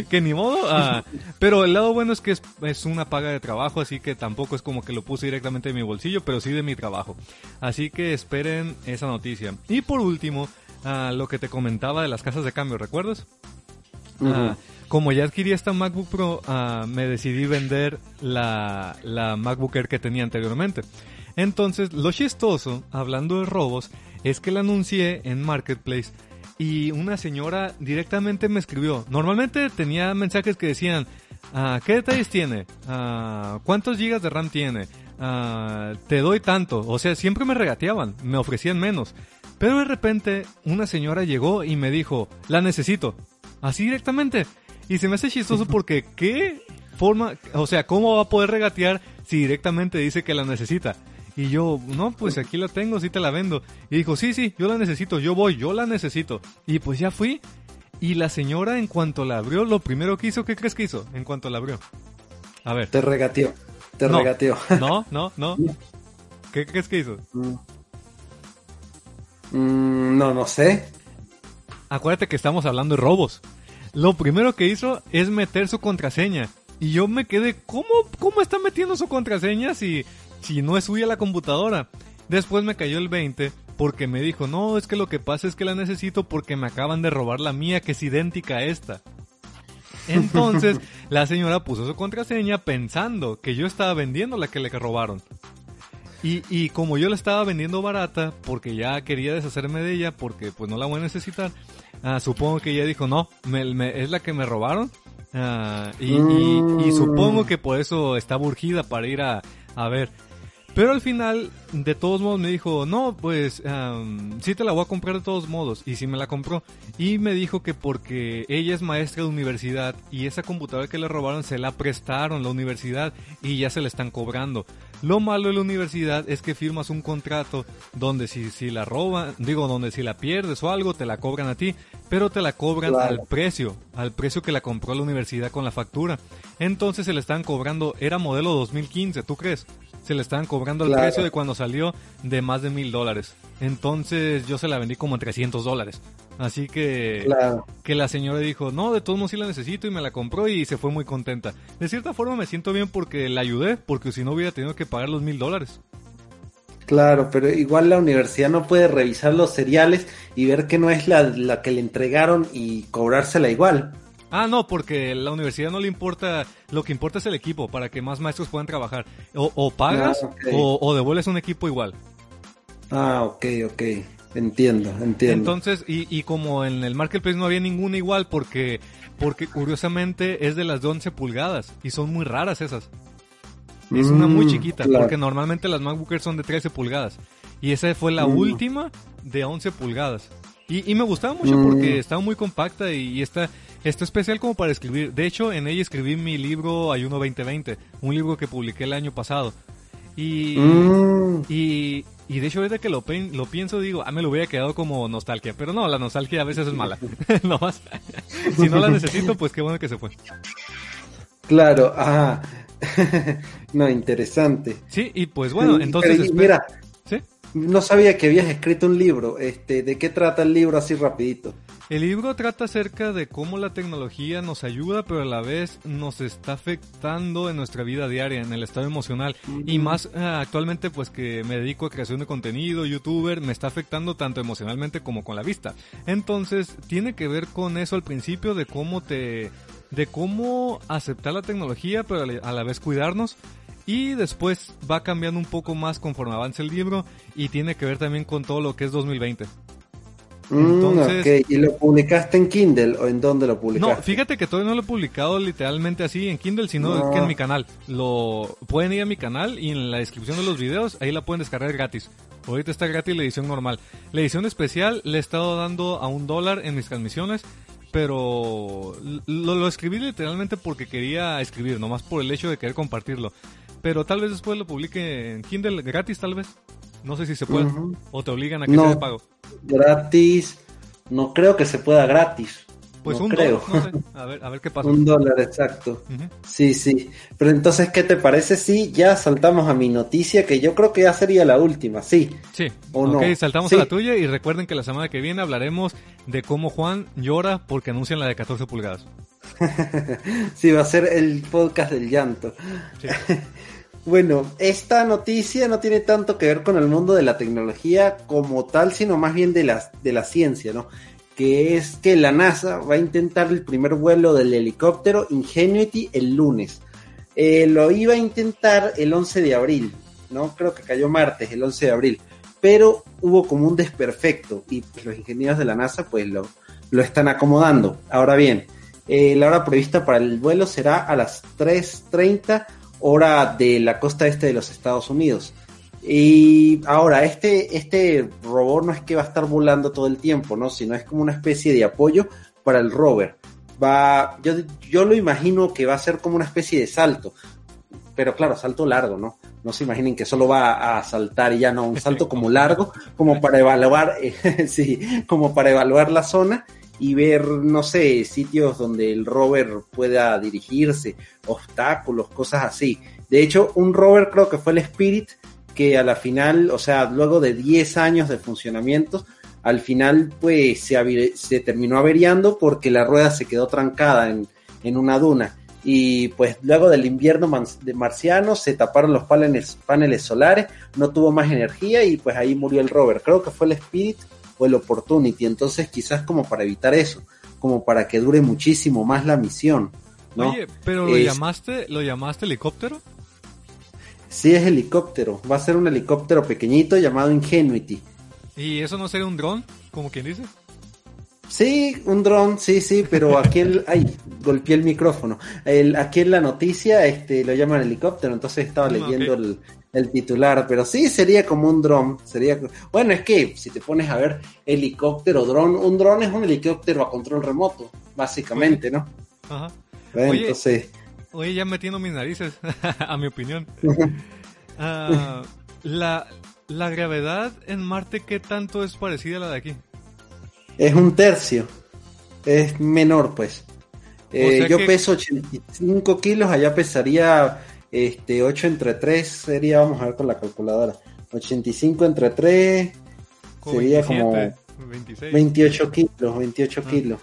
[SPEAKER 1] que ni modo. ah, pero el lado bueno es que es, es una paga de trabajo, así que tampoco es como que lo puse directamente de mi bolsillo, pero sí de mi trabajo. Así que esperen esa noticia. Y por último, ah, lo que te comentaba de las casas de cambio, ¿recuerdas? Ah, como ya adquirí esta MacBook Pro, ah, me decidí vender la, la MacBook Air que tenía anteriormente. Entonces, lo chistoso, hablando de robos, es que la anuncié en Marketplace y una señora directamente me escribió. Normalmente tenía mensajes que decían, ah, ¿qué detalles tiene? Ah, ¿Cuántos gigas de RAM tiene? Ah, te doy tanto. O sea, siempre me regateaban, me ofrecían menos. Pero de repente una señora llegó y me dijo, la necesito. Así directamente. Y se me hace chistoso porque qué forma, o sea, ¿cómo va a poder regatear si directamente dice que la necesita? Y yo, no, pues aquí la tengo, sí te la vendo. Y dijo, sí, sí, yo la necesito, yo voy, yo la necesito. Y pues ya fui. Y la señora en cuanto la abrió, lo primero que hizo, ¿qué crees que hizo? En cuanto la abrió. A ver.
[SPEAKER 2] Te regateó. Te
[SPEAKER 1] No.
[SPEAKER 2] regateó.
[SPEAKER 1] No, no, no. ¿Qué crees que hizo?
[SPEAKER 2] Mm. Mm, no, no sé.
[SPEAKER 1] Acuérdate que estamos hablando de robos. Lo primero que hizo es meter su contraseña. Y yo me quedé, ¿cómo, cómo está metiendo su contraseña si, si no es suya la computadora? Después me cayó el 20 porque me dijo, no, es que lo que pasa es que la necesito porque me acaban de robar la mía que es idéntica a esta. Entonces la señora puso su contraseña pensando que yo estaba vendiendo la que le robaron. Y, y como yo la estaba vendiendo barata, porque ya quería deshacerme de ella, porque pues no la voy a necesitar, ah, supongo que ella dijo, no, me- me- es la que me robaron. ah, y, y- y
[SPEAKER 2] Mm.
[SPEAKER 1] supongo que por eso estaba urgida para ir a, a ver. Pero al final, de todos modos, me dijo, no, pues am, sí te la voy a comprar de todos modos. Y sí me la compró. Y me dijo que porque ella es maestra de universidad y esa computadora que le robaron se la prestaron la universidad y ya se la están cobrando. Lo malo de la universidad es que firmas un contrato donde si, si la roban, digo, donde si la pierdes o algo, te la cobran a ti, pero te la cobran
[SPEAKER 2] Claro.
[SPEAKER 1] al precio, al precio que la compró la universidad con la factura. Entonces se le estaban cobrando, era modelo 2015, ¿tú crees? Se le estaban cobrando el
[SPEAKER 2] Claro.
[SPEAKER 1] precio de cuando salió de más de mil dólares. Entonces yo se la vendí como en 300 dólares. Así que,
[SPEAKER 2] Claro.
[SPEAKER 1] que la señora dijo, no, de todos modos sí la necesito y me la compró y se fue muy contenta. De cierta forma me siento bien porque la ayudé, porque si no hubiera tenido que pagar los mil dólares.
[SPEAKER 2] Claro, pero igual la universidad no puede revisar los seriales y ver que no es la, la que le entregaron y cobrársela igual.
[SPEAKER 1] Ah, no, porque la universidad no le importa, lo que importa es el equipo, para que más maestros puedan trabajar. O, o pagas
[SPEAKER 2] Ah,
[SPEAKER 1] o, o devuelves un equipo igual.
[SPEAKER 2] Ah, ok, ok. Entiendo, entiendo.
[SPEAKER 1] Entonces, y, y como en el marketplace no había ninguna igual, porque, porque curiosamente es de las de 11 pulgadas y son muy raras esas. Es una muy
[SPEAKER 2] Mm,
[SPEAKER 1] chiquita,
[SPEAKER 2] claro.
[SPEAKER 1] porque normalmente las MacBook Air son de 13 pulgadas. Y esa fue la
[SPEAKER 2] Mm.
[SPEAKER 1] última de 11 pulgadas. Y, y me gustaba mucho
[SPEAKER 2] Mm.
[SPEAKER 1] porque estaba muy compacta y, y está, está especial como para escribir. De hecho, en ella escribí mi libro Ayuno 2020, un libro que publiqué el año pasado. Y,
[SPEAKER 2] Mm,
[SPEAKER 1] y, y de hecho ahorita que lo, pienso digo, ah, me lo hubiera quedado como nostalgia. Pero no, la nostalgia a veces es mala. no más. si no la necesito, pues qué bueno que se fue.
[SPEAKER 2] claro, ah. no, interesante.
[SPEAKER 1] Sí, y pues bueno,
[SPEAKER 2] Y-
[SPEAKER 1] entonces...
[SPEAKER 2] mira,
[SPEAKER 1] ¿Sí?
[SPEAKER 2] no sabía que habías escrito un libro. Este, ¿de qué trata el libro así rapidito?
[SPEAKER 1] El libro trata acerca de cómo la tecnología nos ayuda, pero a la vez nos está afectando en nuestra vida diaria, en el estado emocional. Y más eh, actualmente, pues que me dedico a creación de contenido, youtuber, me está afectando tanto emocionalmente como con la vista. Entonces, tiene que ver con eso al principio de cómo te, de cómo aceptar la tecnología, pero a la- a la vez cuidarnos. Y después va cambiando un poco más conforme avance el libro y tiene que ver también con todo lo que es 2020.
[SPEAKER 2] Mm,
[SPEAKER 1] Entonces-.
[SPEAKER 2] ¿Y lo publicaste en Kindle o en dónde lo publicaste?
[SPEAKER 1] No, fíjate que todavía no lo he publicado literalmente así en Kindle, sino
[SPEAKER 2] No.
[SPEAKER 1] que en mi canal. Lo pueden ir a mi canal y en la descripción de los videos ahí la pueden descargar gratis. Ahorita está gratis la edición normal. La edición especial le he estado dando a un dólar en mis transmisiones, pero lo, lo escribí literalmente porque quería escribir, nomás por el hecho de querer compartirlo. Pero tal vez después lo publique en Kindle gratis, tal vez. No sé si se puede. O te obligan a que
[SPEAKER 2] No.
[SPEAKER 1] sea de pago.
[SPEAKER 2] Gratis. No creo que se pueda gratis.
[SPEAKER 1] Pues
[SPEAKER 2] no
[SPEAKER 1] un
[SPEAKER 2] creo.
[SPEAKER 1] dólar, no sé. A ver, a ver qué pasa.
[SPEAKER 2] Un dólar, exacto. Sí, sí. Pero entonces, ¿qué te parece si ya saltamos a mi noticia? Que yo creo que ya sería la última, sí.
[SPEAKER 1] Sí,
[SPEAKER 2] ¿O
[SPEAKER 1] ok,
[SPEAKER 2] no?
[SPEAKER 1] saltamos
[SPEAKER 2] Sí.
[SPEAKER 1] a la tuya y recuerden que la semana que viene hablaremos de cómo Juan llora porque anuncian la de 14 pulgadas.
[SPEAKER 2] Sí, va a ser el podcast del llanto.
[SPEAKER 1] Sí.
[SPEAKER 2] Bueno, esta noticia no tiene tanto que ver con el mundo de la tecnología como tal, sino más bien de la, de la ciencia, ¿no? Que es que la NASA va a intentar el primer vuelo del helicóptero Ingenuity el lunes. Eh, lo iba a intentar el 11 de abril, ¿no? Creo que cayó martes, el 11 de abril. Pero hubo como un desperfecto y pues, los ingenieros de la NASA pues lo, lo están acomodando. Ahora bien, eh, la hora prevista para el vuelo será a las 3.30 hora de la costa este de los Estados Unidos. Y ahora, este, este robot no es que va a estar volando todo el tiempo, ¿no? Sino es como una especie de apoyo para el rover. Va, yo, yo lo imagino que va a ser como una especie de salto. Pero claro, salto largo, ¿no? No se imaginen que solo va a saltar y ya no, un salto como largo, como para evaluar, eh, sí, como para evaluar la zona y ver, no sé, sitios donde el rover pueda dirigirse, obstáculos, cosas así. De hecho, un rover creo que fue el Spirit, que a la final, o sea, luego de 10 años de funcionamiento, al final pues se, se terminó averiando porque la rueda se quedó trancada en, en una duna. Y pues luego del invierno de marciano se taparon los paneles, paneles solares, no tuvo más energía y pues ahí murió el rover. Creo que fue el Spirit o el Opportunity. Entonces quizás como para evitar eso, como para que dure muchísimo más la misión. ¿no?
[SPEAKER 1] Oye, pero lo llamaste, lo llamaste helicóptero?
[SPEAKER 2] Sí, es helicóptero. Va a ser un helicóptero pequeñiñito llamado Ingenuity.
[SPEAKER 1] ¿Y eso no sería un dron, como quien dice?
[SPEAKER 2] Sí, un dron, sí, sí, pero aquí el, ay, golpeé el micrófono. El, aquí en la noticia, este, lo llaman helicóptero, entonces estaba ah, leyendo el, el, titular, pero sí sería como un dron, sería, bueno, es que si te pones a ver helicóptero, dron, un dron es un helicóptero a control remoto, básicamente, ¿no? Ajá.
[SPEAKER 1] Oye, entonces, oye, ya metiendo mis narices, a mi opinión. Ah, la, la gravedad en Marte, ¿qué tanto es parecida a la de aquí?
[SPEAKER 2] Es un tercio. Es menor, pues. Eh, yo peso 85 kilos, allá pesaría este 8 entre 3, sería, vamos a ver con la calculadora. 85 entre 3 sería como 28 kilos, 28 ah. kilos.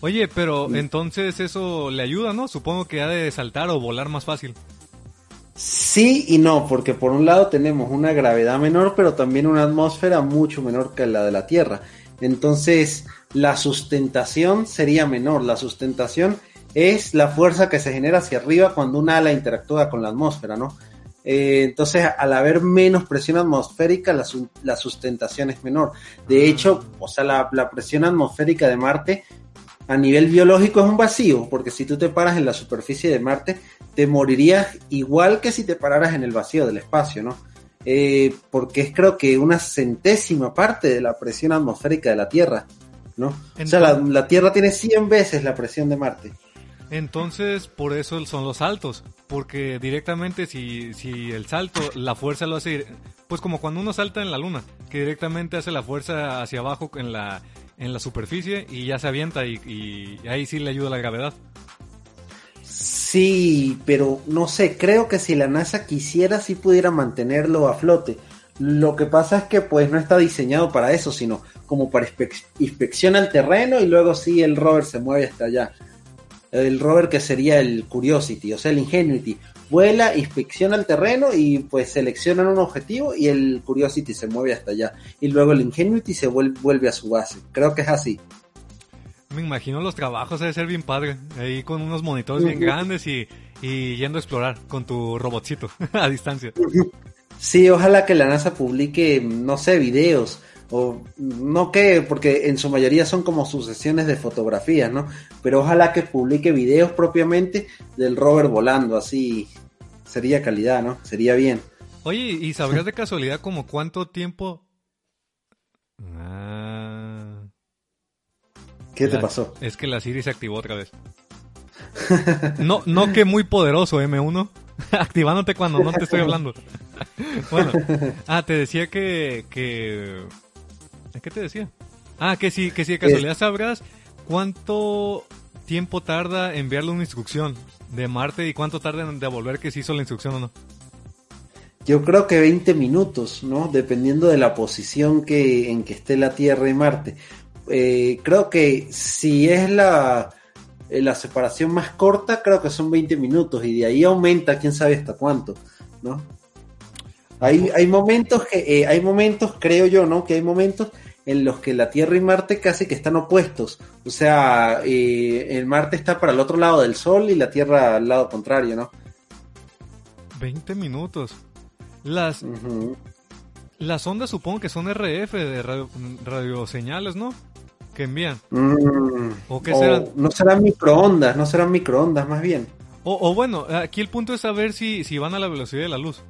[SPEAKER 1] Oye, pero entonces eso le ayuda, ¿no? Supongo que ha de saltar o volar más fácil.
[SPEAKER 2] Sí y no, porque por un lado tenemos una gravedad menor, pero también una atmósfera mucho menor que la de la Tierra. Entonces, la sustentación sería menor. La sustentación es la fuerza que se genera hacia arriba cuando una ala interactúa con la atmósfera, ¿no? Eh, entonces, al haber menos presión atmosférica, la, sustentación es menor. De hecho, o sea, la, la, presión atmosférica de Marte a nivel biológico es un vacío, porque si tú te paras en la superficie de Marte, te morirías igual que si te pararas en el vacío del espacio, ¿no? Eh, porque es creo que una centésima parte de la presión atmosférica de la Tierra, ¿no? o sea, la, Tierra tiene 100 veces la presión de Marte.
[SPEAKER 1] Entonces, por eso son los saltos, porque directamente si, si el salto, la fuerza lo hace, pues como cuando uno salta en la luna, que directamente hace la fuerza hacia abajo en la, en la superficie y ya se avienta y, ahí sí le ayuda la gravedad.
[SPEAKER 2] Sí, pero no sé, creo que si la NASA quisiera sí pudiera mantenerlo a flote. Lo que pasa es que pues no está diseñado para eso, sino como para inspección al terreno y luego sí el rover se mueve hasta allá. El rover que sería el Curiosity, o sea, el Ingenuity. Vuela, inspecciona el terreno y pues seleccionan un objetivo y el Curiosity se mueve hasta allá. Y luego el Ingenuity se vuelve a su base. Creo que es así.
[SPEAKER 1] Me imagino los trabajos debe ser bien padre. Ahí con unos monitores bien grandes y, yendo a explorar con tu robotcito a distancia.
[SPEAKER 2] Sí, ojalá que la NASA publique, no sé, videos. O no que, porque en su mayoría son como sucesiones de fotografías, ¿no? Pero ojalá que publique videos propiamente del rover volando, así sería calidad, ¿no? Sería bien.
[SPEAKER 1] Oye, ¿y sabrías de casualidad como cuánto tiempo? Ah
[SPEAKER 2] ¿Qué te pasó?
[SPEAKER 1] Es que la Siri se activó otra vez. No, no que muy poderoso M1. Activándote cuando no te estoy hablando. bueno, ah, te decía que, que... ¿Qué te decía? Ah, que si, que si de casualidad sabrás cuánto tiempo tarda enviarle una instrucción de Marte y cuánto tarda en devolver que se hizo la instrucción o no.
[SPEAKER 2] Yo creo que 20 minutos, ¿no? Dependiendo de la posición que, en que esté la Tierra y Marte. Eh, creo que si es la, eh, la separación más corta, creo que son 20 minutos y de ahí aumenta, quién sabe hasta cuánto, ¿no? Hay, hay momentos que, eh, hay momentos, creo yo, ¿no? Que hay momentos en los que la Tierra y Marte casi que están opuestos. O sea, el Marte está para el otro lado del Sol y la Tierra al lado contrario, ¿no?
[SPEAKER 1] 20 minutos. Las, las ondas supongo que son RF de radio, radioseñales, ¿no? que envían?
[SPEAKER 2] Mm, ¿O qué serán? No serán microondas, no serán microondas más bien.
[SPEAKER 1] O, bueno, aquí el punto es saber si, si van a la velocidad de la luz.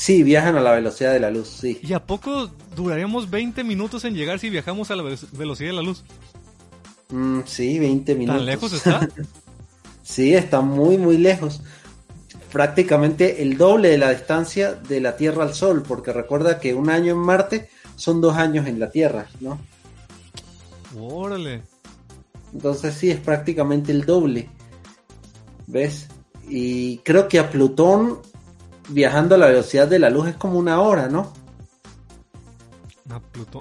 [SPEAKER 2] Sí, viajan a la velocidad de la luz, sí.
[SPEAKER 1] ¿Y a poco duraríamos 20 minutos en llegar si viajamos a la velocidad de la luz?
[SPEAKER 2] Mm, sí, 20 minutos.
[SPEAKER 1] ¿Tan lejos está?
[SPEAKER 2] sí, está muy, muy lejos. Prácticamente el doble de la distancia de la Tierra al Sol, porque recuerda que un año en Marte son dos años en la Tierra, ¿no?
[SPEAKER 1] Órale.
[SPEAKER 2] Entonces sí, es prácticamente el doble. ¿Ves? Y creo que a Plutón, viajando a la velocidad de la luz, es como una hora, ¿no?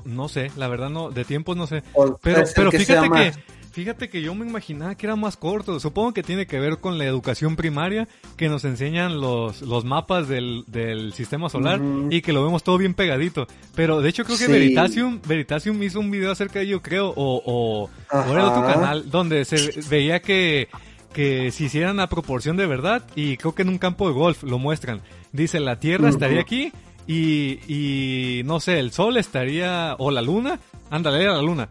[SPEAKER 1] No sé, la verdad no, de tiempos no sé.
[SPEAKER 2] O
[SPEAKER 1] Pero, pero
[SPEAKER 2] que
[SPEAKER 1] fíjate que, fíjate que yo me imaginaba que era más corto. Supongo que tiene que ver con la educación primaria, que nos enseñan los, los mapas del, del sistema solar y que lo vemos todo bien pegadito. Pero de hecho creo que
[SPEAKER 2] Sí.
[SPEAKER 1] Veritasium, Veritasium hizo un video acerca de ello, creo, o, o, o era otro canal, donde se veía que, que si hicieran a proporción de verdad, y creo que en un campo de golf lo muestran. Dice, la Tierra estaría aquí y, y no sé, el Sol estaría, o la Luna, ándale, era la Luna.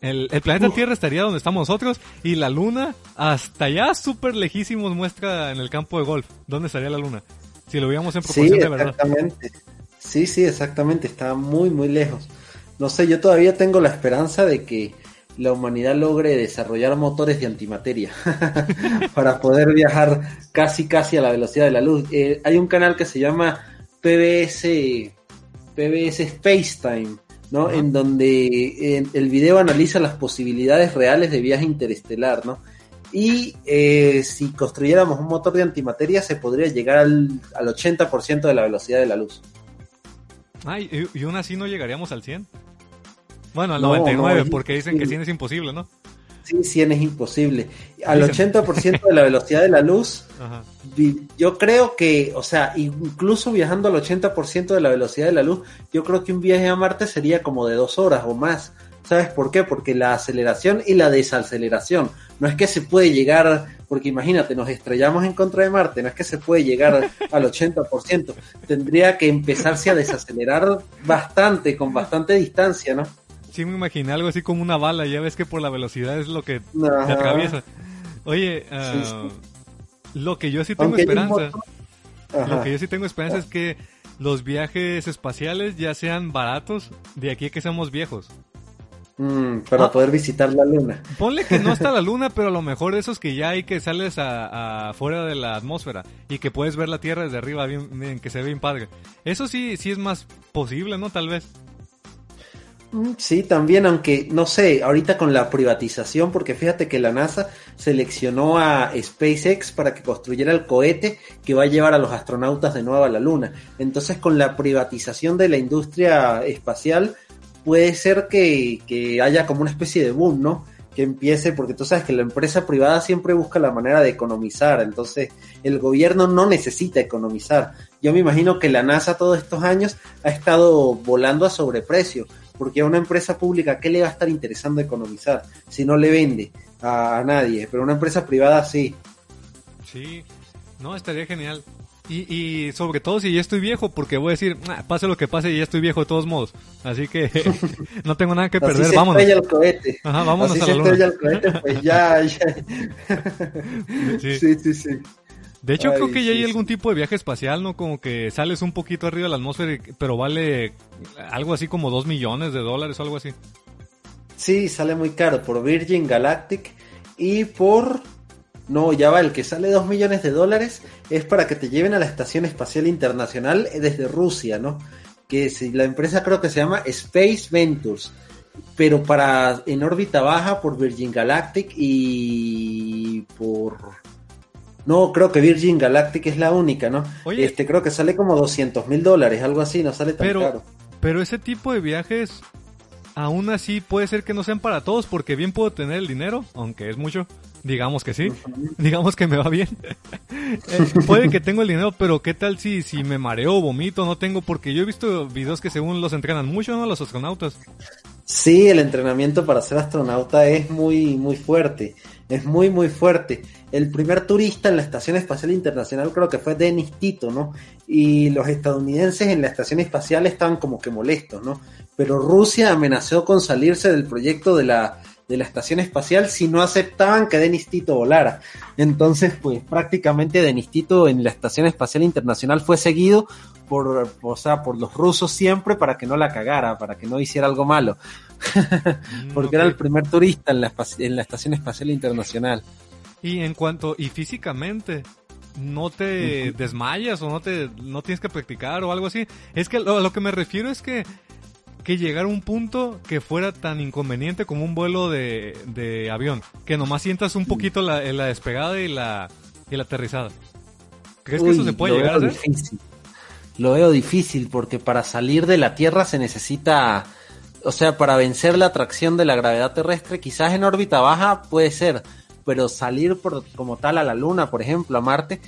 [SPEAKER 1] El, el planeta
[SPEAKER 2] Uf.
[SPEAKER 1] Tierra estaría donde estamos nosotros y la Luna hasta allá súper lejísimos muestra en el campo de golf. ¿Dónde estaría la Luna? Si lo veíamos en
[SPEAKER 2] Sí,
[SPEAKER 1] proporción de verdad.
[SPEAKER 2] exactamente. Sí, sí, exactamente. Está muy, muy lejos. No sé, yo todavía tengo la esperanza de que la humanidad logre desarrollar motores de antimateria para poder viajar casi, casi a la velocidad de la luz. Eh, hay un canal que se llama PBS, PBS Spacetime, ¿no? En donde el video analiza las posibilidades reales de viaje interestelar, ¿no? Y eh, si construyéramos un motor de antimateria se podría llegar al, al 80% de la velocidad de la luz.
[SPEAKER 1] Ay, y, y aún así no llegaríamos al 100. Bueno, al
[SPEAKER 2] No,
[SPEAKER 1] 99,
[SPEAKER 2] no,
[SPEAKER 1] porque dicen que
[SPEAKER 2] imposible.
[SPEAKER 1] 100 es imposible, ¿no?
[SPEAKER 2] Sí, 100 es imposible. Al
[SPEAKER 1] Dicen.
[SPEAKER 2] 80% de la velocidad de la luz,
[SPEAKER 1] Ajá.
[SPEAKER 2] yo creo que, o sea, incluso viajando al 80% de la velocidad de la luz, yo creo que un viaje a Marte sería como de dos horas o más. ¿Sabes por qué? Porque la aceleración y la desaceleración. No es que se puede llegar, porque imagínate, nos estrellamos en contra de Marte, no es que se puede llegar al 80%. Tendría que empezarse a desacelerar bastante, con bastante distancia, ¿no?
[SPEAKER 1] Sí me imaginé algo así como una bala, ya ves que por la velocidad es lo que te atraviesa. Oye, ah,
[SPEAKER 2] Sí,
[SPEAKER 1] lo que yo sí tengo
[SPEAKER 2] Aunque
[SPEAKER 1] esperanza, lo que yo sí tengo esperanza es que los viajes espaciales ya sean baratos de aquí a que seamos viejos.
[SPEAKER 2] Mm, para
[SPEAKER 1] Ah.
[SPEAKER 2] poder visitar la luna.
[SPEAKER 1] Ponle que no está la luna, pero a lo mejor esos que ya hay que sales a, a fuera de la atmósfera y que puedes ver la Tierra desde arriba, bien, bien, que se ve bien padre. Eso sí, sí es más posible, ¿no? Tal vez.
[SPEAKER 2] Sí, también, aunque no sé, ahorita con la privatización, porque fíjate que la NASA seleccionó a SpaceX para que construyera el cohete que va a llevar a los astronautas de nuevo a la Luna. Entonces, con la privatización de la industria espacial, puede ser que, que haya como una especie de boom, ¿no? Que empiece, porque tú sabes que la empresa privada siempre busca la manera de economizar, entonces el gobierno no necesita economizar. Yo me imagino que la NASA todos estos años ha estado volando a sobreprecio, porque a una empresa pública, ¿qué le va a estar interesando economizar si no le vende a, a nadie? Pero una empresa privada sí.
[SPEAKER 1] Sí, no, estaría genial. Y, y sobre todo si ya estoy viejo, porque voy a decir, "Ah, pase lo que pase, ya estoy viejo de todos modos. Así que no tengo nada que
[SPEAKER 2] Así
[SPEAKER 1] perder,
[SPEAKER 2] se
[SPEAKER 1] vámonos.
[SPEAKER 2] estrella el cohete.
[SPEAKER 1] Ajá, vámonos
[SPEAKER 2] Así
[SPEAKER 1] a
[SPEAKER 2] se
[SPEAKER 1] la
[SPEAKER 2] estrella
[SPEAKER 1] luna.
[SPEAKER 2] el cohete, pues ya, ya.
[SPEAKER 1] Sí.
[SPEAKER 2] Sí, sí, sí.
[SPEAKER 1] De hecho,
[SPEAKER 2] Ay,
[SPEAKER 1] creo que ya
[SPEAKER 2] sí,
[SPEAKER 1] hay
[SPEAKER 2] sí.
[SPEAKER 1] algún tipo de viaje espacial, ¿no? Como que sales un poquito arriba de la atmósfera, y- pero vale algo así como 2 millones de dólares o algo así.
[SPEAKER 2] Sí, sale muy caro por Virgin Galactic y por... No, ya va, el que sale 2 millones de dólares es para que te lleven a la Estación Espacial Internacional desde Rusia, ¿no? Que si, la empresa creo que se llama Space Ventures, pero para en órbita baja por Virgin Galactic y por... No, creo que Virgin Galactic es la única, ¿no?
[SPEAKER 1] Oye.
[SPEAKER 2] Este creo que sale como 200 mil dólares, algo así, no sale tan
[SPEAKER 1] Pero-
[SPEAKER 2] caro.
[SPEAKER 1] Pero ese tipo de viajes, aún así puede ser que no sean para todos, porque bien puedo tener el dinero, aunque es mucho. Digamos que sí, digamos que me va bien. Eh, puede que tengo el dinero, pero ¿qué tal si, si me mareo, vomito, no tengo? Porque yo he visto videos que según los entrenan mucho, ¿no? Los astronautas.
[SPEAKER 2] Sí, el entrenamiento para ser astronauta es muy, muy fuerte. Es muy, muy fuerte. El primer turista en la Estación Espacial Internacional creo que fue Dennis Tito, ¿no? Y los estadounidenses en la Estación Espacial estaban como que molestos, ¿no? Pero Rusia amenazó con salirse del proyecto de la, de la Estación Espacial si no aceptaban que Denis Tito volara. Entonces, pues prácticamente Denis Tito en la Estación Espacial Internacional fue seguido por, o sea, por los rusos siempre para que no la cagara, para que no hiciera algo malo, porque era el primer turista en la, espaci- en la Estación Espacial Internacional.
[SPEAKER 1] Y en cuanto, y físicamente, no te desmayas o no te, no tienes que practicar o algo así. Es que lo, a lo que me refiero es que que llegar a un punto que fuera tan inconveniente como un vuelo de, de avión, que nomás sientas un poquito la, la despegada y la, y la aterrizada. ¿Crees que eso se puede llegar a hacer?
[SPEAKER 2] Difícil. Lo veo difícil porque para salir de la Tierra se necesita, o sea, para vencer la atracción de la gravedad terrestre, quizás en órbita baja puede ser, pero salir por, como tal a la Luna, por ejemplo, a Marte,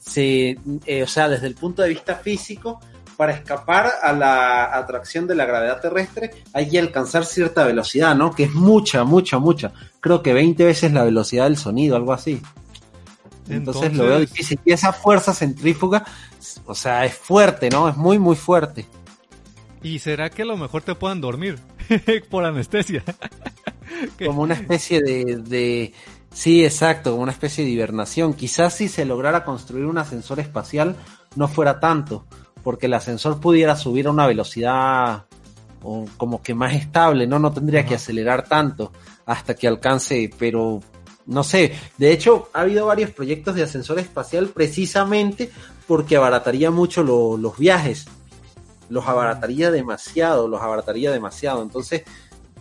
[SPEAKER 2] se, eh, o sea, desde el punto de vista físico, para escapar a la atracción de la gravedad terrestre hay que alcanzar cierta velocidad, ¿no? Que es mucha, mucha, mucha. Creo que 20 veces la velocidad del sonido, algo así. Entonces, Entonces, lo veo difícil. Y esa fuerza centrífuga, o sea, es fuerte, ¿no? Es muy, muy fuerte.
[SPEAKER 1] ¿Y será que a lo mejor te puedan dormir por anestesia?
[SPEAKER 2] como una especie de, de, Sí, exacto, como una especie de hibernación. Quizás si se lograra construir un ascensor espacial no fuera tanto, porque el ascensor pudiera subir a una velocidad o como que más estable, ¿no? No tendría que acelerar tanto hasta que alcance, pero no sé, de hecho ha habido varios proyectos de ascensor espacial precisamente porque abarataría mucho lo, los viajes, los abarataría demasiado, los abarataría demasiado, entonces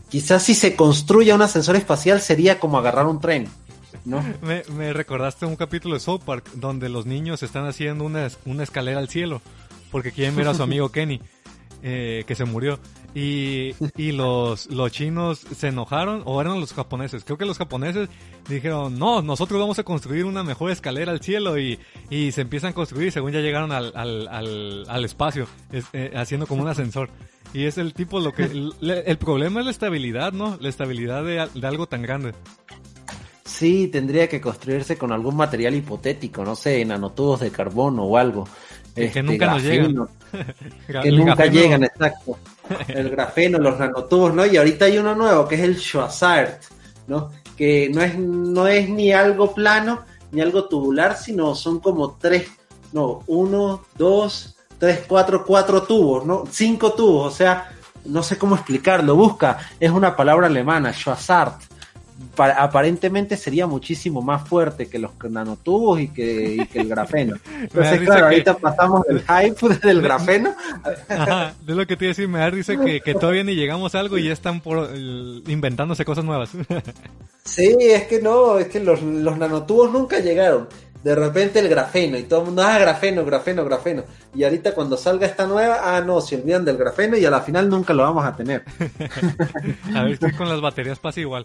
[SPEAKER 2] quizás si se construye un ascensor espacial sería como agarrar un tren. ¿No?
[SPEAKER 1] Me, me, recordaste un capítulo de South Park donde los niños están haciendo una, una escalera al cielo porque quieren ver a su amigo Kenny, eh, que se murió. Y, y los, los chinos se enojaron, o eran los japoneses. Creo que los japoneses dijeron, no, nosotros vamos a construir una mejor escalera al cielo y, y se empiezan a construir según ya llegaron al, al, al, al espacio, eh, haciendo como un ascensor. Y es el tipo, lo que, el, el problema es la estabilidad, ¿no? La estabilidad de, de algo tan grande.
[SPEAKER 2] Sí, tendría que construirse con algún material hipotético, no sé, nanotubos de carbono o algo.
[SPEAKER 1] Que, este, nunca
[SPEAKER 2] nos llegan. que nunca llegan, exacto. El grafeno, los nanotubos, ¿no? Y ahorita hay uno nuevo que es el Schwarzart, ¿no? Que no es, no es ni algo plano ni algo tubular, sino son como tres, no, uno, dos, tres, cuatro, cuatro tubos, ¿no? Cinco tubos, o sea, no sé cómo explicarlo, busca, es una palabra alemana, Schwarzart aparentemente sería muchísimo más fuerte que los nanotubos y que, y que el grafeno. Entonces, claro, ahorita pasamos del hype del grafeno.
[SPEAKER 1] Ajá, de lo que te iba a decir, me da risa que, que todavía ni llegamos a algo y ya están por, inventándose cosas nuevas.
[SPEAKER 2] sí, es que no, es que los, los nanotubos nunca llegaron. De repente el grafeno y todo el mundo, ah, grafeno, grafeno, grafeno. Y ahorita cuando salga esta nueva, ah, no, se olvidan del grafeno y a la final nunca lo vamos a tener.
[SPEAKER 1] a ver si con las baterías pasa igual.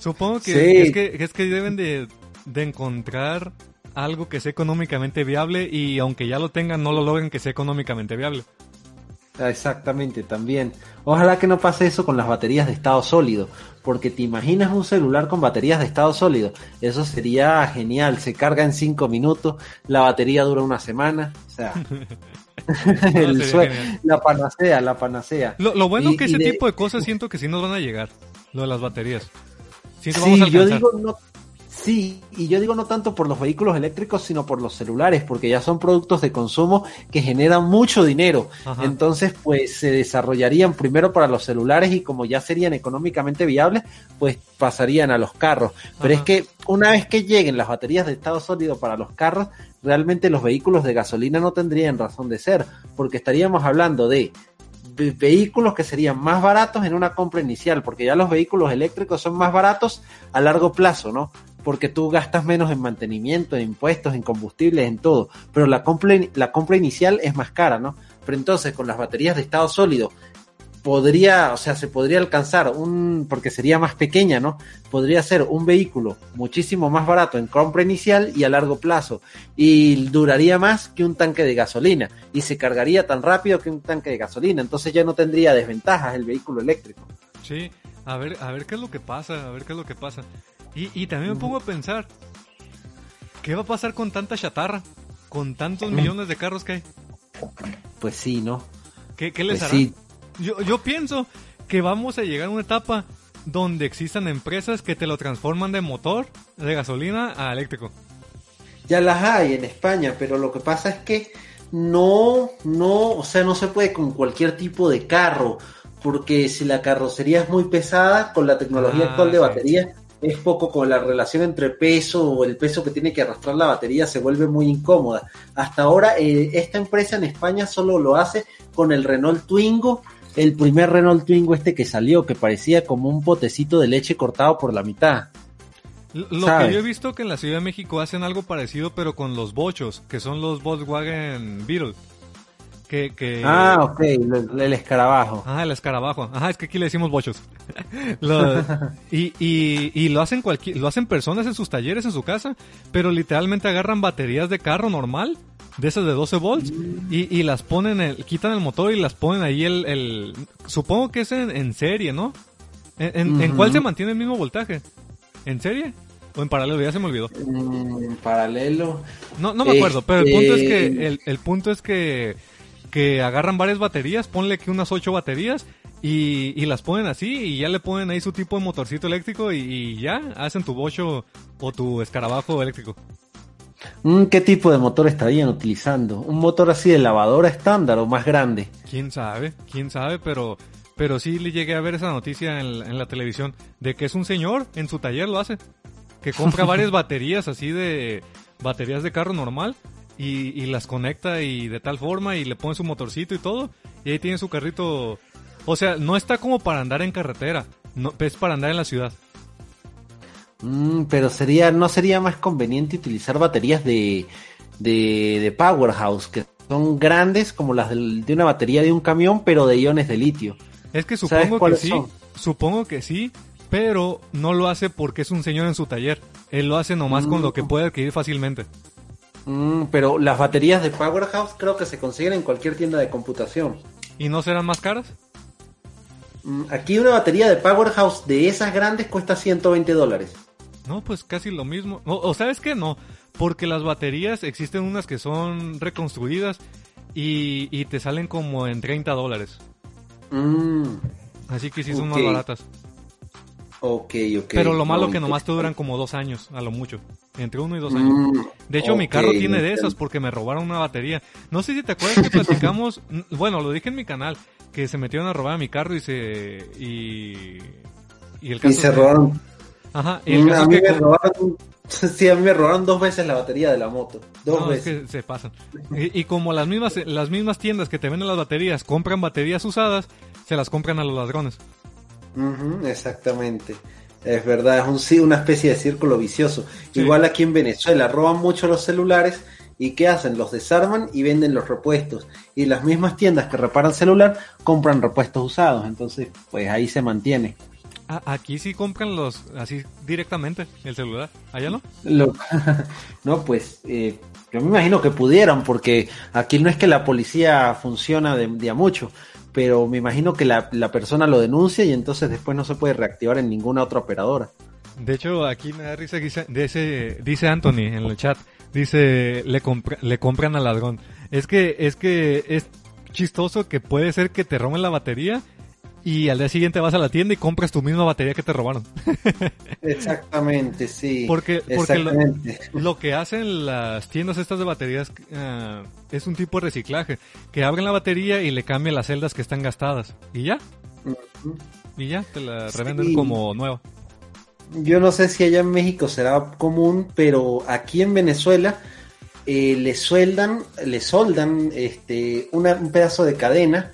[SPEAKER 1] Supongo que, es, que es que deben de, encontrar algo que sea económicamente viable y aunque ya lo tengan, no lo logren que sea económicamente viable.
[SPEAKER 2] Exactamente, también. Ojalá que no pase eso con las baterías de estado sólido, porque te imaginas un celular con baterías de estado sólido. Eso sería genial, se carga en 5 minutos, la batería dura una semana, o sea... el la panacea, la panacea.
[SPEAKER 1] Lo, bueno es que ese tipo de cosas siento que sí nos van a llegar, lo de las baterías.
[SPEAKER 2] Sí, yo digo no, sí, y yo digo no tanto por los vehículos eléctricos, sino por los celulares, porque ya son productos de consumo que generan mucho dinero. Entonces, pues se desarrollarían primero para los celulares y como ya serían económicamente viables, pues pasarían a los carros. Pero es que una vez que lleguen las baterías de estado sólido para los carros, realmente los vehículos de gasolina no tendrían razón de ser, porque estaríamos hablando de vehículos que serían más baratos en una compra inicial, porque ya los vehículos eléctricos son más baratos a largo plazo, ¿no? Porque tú gastas menos en mantenimiento, en impuestos, en combustibles, en todo, pero la compra, la compra inicial es más cara, ¿no? Pero entonces con las baterías de estado sólido podría, o sea, se podría alcanzar un, porque sería más pequeña, ¿no? Podría ser un vehículo muchísimo más barato en compra inicial y a largo plazo. Y duraría más que un tanque de gasolina. Y se cargaría tan rápido que un tanque de gasolina. Entonces ya no tendría desventajas el vehículo eléctrico.
[SPEAKER 1] Sí, a ver, a ver qué es lo que pasa, a ver qué es lo que pasa. Y, y también me pongo a pensar, ¿qué va a pasar con tanta chatarra? Con tantos millones de carros que hay.
[SPEAKER 2] Pues sí, ¿no?
[SPEAKER 1] ¿Qué, qué les pues hará? Yo, yo pienso que vamos a llegar a una etapa donde existan empresas que te lo transforman de motor, de gasolina a eléctrico.
[SPEAKER 2] Ya las hay en España, pero lo que pasa es que no, no, o sea, no se puede con cualquier tipo de carro, porque si la carrocería es muy pesada, con la tecnología ah, actual de batería, es poco con la relación entre peso o el peso que tiene que arrastrar la batería se vuelve muy incómoda. Hasta ahora, eh, esta empresa en España solo lo hace con el Renault Twingo el primer Renault Twingo este que salió, que parecía como un potecito de leche cortado por la mitad.
[SPEAKER 1] Lo que yo he visto que en la Ciudad de México hacen algo parecido, pero con los bochos, que son los Volkswagen Beetle. Que, que...
[SPEAKER 2] Ah, ok, el, el escarabajo.
[SPEAKER 1] Ajá, el escarabajo. Ajá, es que aquí le decimos bochos. Lo- y, y, y lo hacen cualquier, lo hacen personas en sus talleres, en su casa, pero literalmente agarran baterías de carro normal, de esas de 12 volts, y, y las ponen, el, quitan el motor y las ponen ahí el, el supongo que es en, en serie, ¿no? ¿En, en, en cuál se mantiene el mismo voltaje? ¿En serie? ¿O en paralelo? Ya se me olvidó.
[SPEAKER 2] Mm, En paralelo.
[SPEAKER 1] No, no me acuerdo, pero el punto es que,
[SPEAKER 2] Este-
[SPEAKER 1] el, el punto es que, que agarran varias baterías, ponle que unas ocho baterías y, y las ponen así y ya le ponen ahí su tipo de motorcito eléctrico y, y ya hacen tu bocho o tu escarabajo eléctrico.
[SPEAKER 2] Mm, ¿Qué tipo de motor estarían utilizando? ¿Un motor así de lavadora estándar o más grande?
[SPEAKER 1] Quién sabe, quién sabe, pero, pero sí le llegué a ver esa noticia en, la- en la televisión de que es un señor en su taller lo hace, que compra varias baterías así de baterías de carro normal y, y las conecta y de tal forma y le pone su motorcito y todo y ahí tiene su carrito, o sea, no está como para andar en carretera, no, es para andar en la ciudad.
[SPEAKER 2] Mm, pero sería, ¿no sería más conveniente utilizar baterías de, de, de Powerhouse, que son grandes como las de una batería de un camión, pero de iones de litio?
[SPEAKER 1] Es que
[SPEAKER 2] ¿Sabes
[SPEAKER 1] supongo que sí,
[SPEAKER 2] son?
[SPEAKER 1] supongo que sí, pero no lo hace porque es un señor en su taller, él lo hace nomás con lo que puede adquirir fácilmente.
[SPEAKER 2] Mm, pero las baterías de Powerhouse creo que se consiguen en cualquier tienda de computación.
[SPEAKER 1] ¿Y no serán más caras?
[SPEAKER 2] Mm, Aquí una batería de Powerhouse de esas grandes cuesta 120 dólares.
[SPEAKER 1] No, pues casi lo mismo. O, o sabes qué, no, porque las baterías existen unas que son reconstruidas y, y te salen como en 30 dólares.
[SPEAKER 2] Mm,
[SPEAKER 1] Así que sí son más baratas.
[SPEAKER 2] ok, ok.
[SPEAKER 1] Pero lo malo
[SPEAKER 2] No,
[SPEAKER 1] que nomás te duran como dos años, a lo mucho. Entre uno y dos años.
[SPEAKER 2] Mm,
[SPEAKER 1] De hecho, mi carro tiene de esas porque me robaron una batería. No sé si te acuerdas que platicamos, bueno, lo dije en mi canal, que se metieron a robar mi carro y se... Y, y el caso
[SPEAKER 2] Y se
[SPEAKER 1] que-
[SPEAKER 2] robaron.
[SPEAKER 1] Ajá, y el
[SPEAKER 2] a mí
[SPEAKER 1] que
[SPEAKER 2] me robaron. Sí, a mí me robaron dos veces la batería de la moto. Dos
[SPEAKER 1] No, es
[SPEAKER 2] veces.
[SPEAKER 1] que se pasan. Y, y como las mismas, las mismas tiendas que te venden las baterías compran baterías usadas, se las compran a los ladrones.
[SPEAKER 2] Ujú, exactamente. Es verdad, es un, sí, una especie de círculo vicioso.
[SPEAKER 1] Sí.
[SPEAKER 2] Igual aquí en Venezuela roban mucho los celulares y ¿qué hacen? Los desarman y venden los repuestos. Y las mismas tiendas que reparan celular compran repuestos usados. Entonces, pues ahí se mantiene.
[SPEAKER 1] Ah, aquí sí compran los así directamente el celular. Allá no.
[SPEAKER 2] Lo- no, pues eh, yo me imagino que pudieran, porque aquí no es que la policía funciona de, de a mucho, pero me imagino que la, la persona lo denuncia y entonces después no se puede reactivar en ninguna otra operadora.
[SPEAKER 1] De hecho, aquí me da risa que dice, dice Anthony en el chat. Dice, le, compra- le compran al ladrón. Es que, es que es chistoso que puede ser que te roben la batería y al día siguiente vas a la tienda y compras tu misma batería que te robaron.
[SPEAKER 2] Exactamente, sí.
[SPEAKER 1] Porque- porque lo- que hacen las tiendas estas de baterías ah, es un tipo de reciclaje. Que abren la batería y le cambian las celdas que están gastadas. Y ya, y ya, te la
[SPEAKER 2] Sí.
[SPEAKER 1] revenden como nueva.
[SPEAKER 2] Yo no sé si allá en México será común, pero aquí en Venezuela eh, le sueldan, le soldan este, una- un pedazo de cadena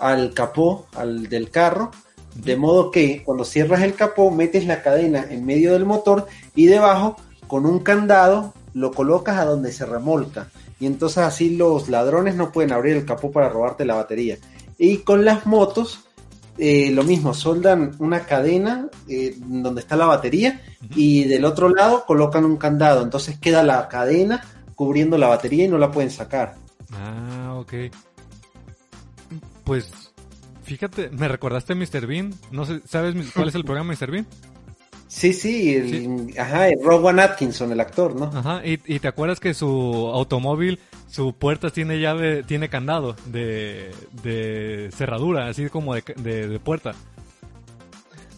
[SPEAKER 2] al capó al del carro, de modo que cuando cierras el capó metes la cadena en medio del motor y debajo con un candado lo colocas a donde se remolca y entonces así los ladrones no pueden abrir el capó para robarte la batería. Y con las motos eh, lo mismo, soldan una cadena eh, donde está la batería y del otro lado colocan un candado, entonces queda la cadena cubriendo la batería y no la pueden sacar.
[SPEAKER 1] Ah, ok. Pues, fíjate, me recordaste a Mr. Bean. No sé, ¿sabes cuál es el programa Mr. Bean?
[SPEAKER 2] Sí, sí, el, ajá, el Rowan Atkinson, el actor, ¿no?
[SPEAKER 1] Ajá, y, y te acuerdas que su automóvil, su puerta tiene llave, tiene candado de, de cerradura, así como de, de- de puerta.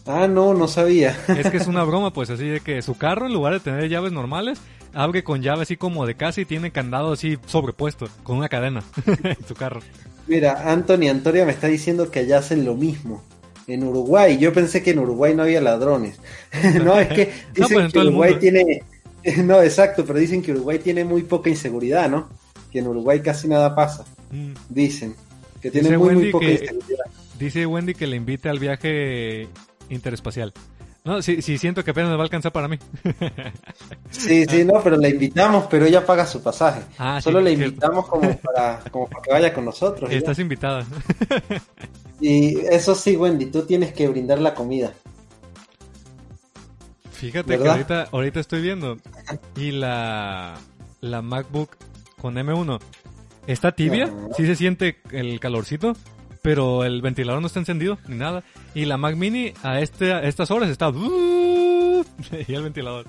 [SPEAKER 2] Ah, no, no sabía.
[SPEAKER 1] Es que es una broma, pues así de que su carro, en lugar de tener llaves normales, abre con llave así como de casa y tiene candado así sobrepuesto, con una cadena en su carro.
[SPEAKER 2] Mira, Anthony Antonia me está diciendo que allá hacen lo mismo. En Uruguay, yo pensé que en Uruguay no había ladrones. no, es que
[SPEAKER 1] No,
[SPEAKER 2] dicen
[SPEAKER 1] pues en
[SPEAKER 2] que Uruguay tiene... No, exacto, pero dicen que Uruguay tiene muy poca inseguridad, ¿no? Que en Uruguay casi nada pasa.
[SPEAKER 1] Mm.
[SPEAKER 2] Dicen. Que tiene muy, muy poca
[SPEAKER 1] que-
[SPEAKER 2] inseguridad.
[SPEAKER 1] Dice Wendy que le invite al viaje interespacial. No, sí, sí siento que apenas me va a alcanzar para mí.
[SPEAKER 2] Sí, sí, no, pero la invitamos, pero ella paga su pasaje.
[SPEAKER 1] Ah, sí,
[SPEAKER 2] Solo la invitamos como para, como para que vaya con nosotros. y ya.
[SPEAKER 1] Estás invitada.
[SPEAKER 2] Y eso sí, Wendy, tú tienes que brindar la comida.
[SPEAKER 1] Fíjate que ahorita, ahorita estoy viendo y la, la MacBook con M1 está tibia, sí se siente el calorcito, pero el ventilador no está encendido ni nada. Y la Mac Mini a, este, a estas horas está... y el ventilador.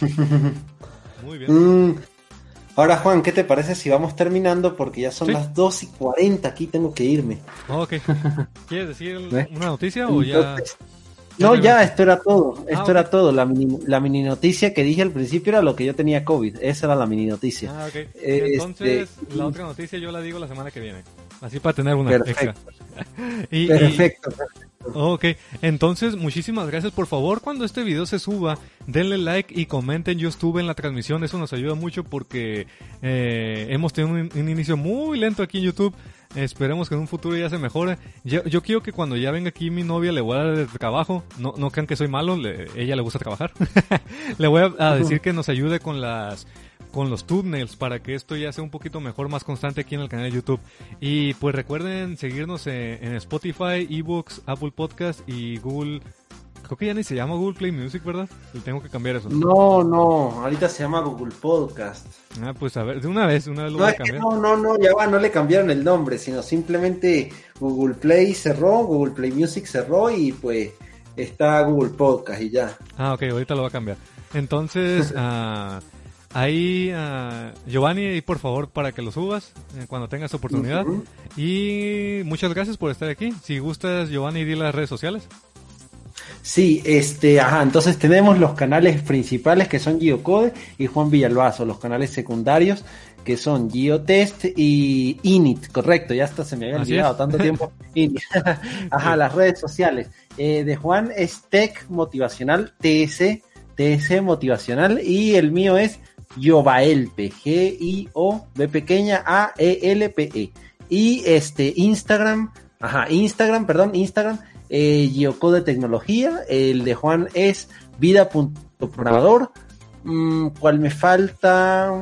[SPEAKER 1] Muy bien.
[SPEAKER 2] Mm. Ahora, Juan, ¿qué te parece si vamos terminando? Porque ya son
[SPEAKER 1] Sí.
[SPEAKER 2] las 2 y 40, aquí tengo que irme.
[SPEAKER 1] Ok. ¿Quieres decir
[SPEAKER 2] ¿Ve?
[SPEAKER 1] una noticia o ya...?
[SPEAKER 2] No, ya, esto era todo. Esto
[SPEAKER 1] Ah, ok.
[SPEAKER 2] era todo. La mini, la mini noticia que dije al principio era lo que yo tenía COVID. Esa era la mini noticia.
[SPEAKER 1] Ah, ok.
[SPEAKER 2] Este-
[SPEAKER 1] Entonces, la otra noticia yo la digo la semana que viene. Así para tener una
[SPEAKER 2] Perfecto.
[SPEAKER 1] extra. Y- y-
[SPEAKER 2] Perfecto.
[SPEAKER 1] Ok, entonces muchísimas gracias. Por favor, cuando este video se suba, denle like y comenten. Yo estuve en la transmisión, eso nos ayuda mucho porque eh, hemos tenido un, un inicio muy lento aquí en YouTube. Esperemos que en un futuro ya se mejore. Yo, yo quiero que cuando ya venga aquí mi novia le voy a dar trabajo. No, no crean que soy malo, le- ella le gusta trabajar. le voy a, a decir que nos ayude con las con los thumbnails para que esto ya sea un poquito mejor, más constante aquí en el canal de YouTube. Y pues recuerden seguirnos en, en Spotify, eBooks, Apple Podcast y Google. Creo que ya ni se llama Google Play Music, ¿verdad? Le tengo que cambiar eso.
[SPEAKER 2] No, no, ahorita se llama Google Podcast.
[SPEAKER 1] Ah, pues a ver, de una vez, de una vez lo
[SPEAKER 2] No,
[SPEAKER 1] voy a cambiar.
[SPEAKER 2] no, no, no, ya va, no le cambiaron el nombre, sino simplemente Google Play cerró, Google Play Music cerró y pues está Google Podcast y ya.
[SPEAKER 1] Ah, ok, ahorita lo voy a cambiar. Entonces, ah, ahí, ah, Giovanni, por favor, para que lo subas eh, cuando tengas oportunidad. Y muchas gracias por estar aquí. Si gustas, Giovanni, di las redes sociales.
[SPEAKER 2] Sí, este, ajá, entonces tenemos los canales principales que son Geocode y Juan Villalbazo, los canales secundarios que son Geotest y Init, correcto, ya hasta se me había olvidado tanto tiempo. Init. ajá, las redes sociales. Eh, de Juan es Tech Motivacional, TS, TS Motivacional y el mío es Yobaelpe, G-I-O-B pequeña A-E-L-P-E. Y este, Instagram, ajá, Instagram, perdón, Instagram, eh, Geocode Tecnología, el de Juan es vida.programador. Mm, ¿Cuál me falta?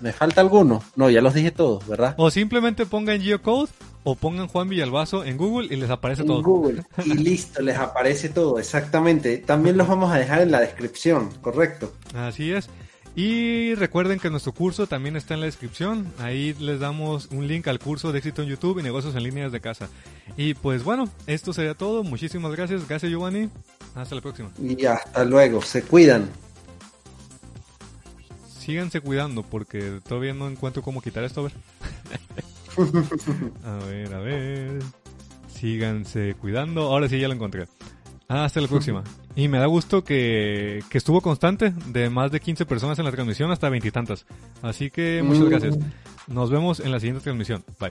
[SPEAKER 2] ¿Me falta alguno? No, ya los dije todos, ¿verdad?
[SPEAKER 1] O simplemente pongan Geocode o pongan Juan Villalbazo en Google y les aparece
[SPEAKER 2] En
[SPEAKER 1] todo.
[SPEAKER 2] Google. Y listo, les aparece todo, exactamente. También los vamos a dejar en la descripción, correcto.
[SPEAKER 1] Así es. Y recuerden que nuestro curso también está en la descripción. Ahí les damos un link al curso de éxito en YouTube y negocios en línea de casa. Y pues bueno, esto sería todo. Muchísimas gracias. Gracias Giovanni. Hasta la próxima.
[SPEAKER 2] Y hasta luego, se cuidan.
[SPEAKER 1] Síganse cuidando porque todavía no encuentro cómo quitar esto. A ver. a ver, a ver. Síganse cuidando. Ahora sí ya lo encontré. Hasta la próxima. Y me da gusto que, que estuvo constante, de más de 15 personas en la transmisión hasta veintitantas. Así que muchas
[SPEAKER 2] Mm.
[SPEAKER 1] gracias. Nos vemos en la siguiente transmisión. Bye.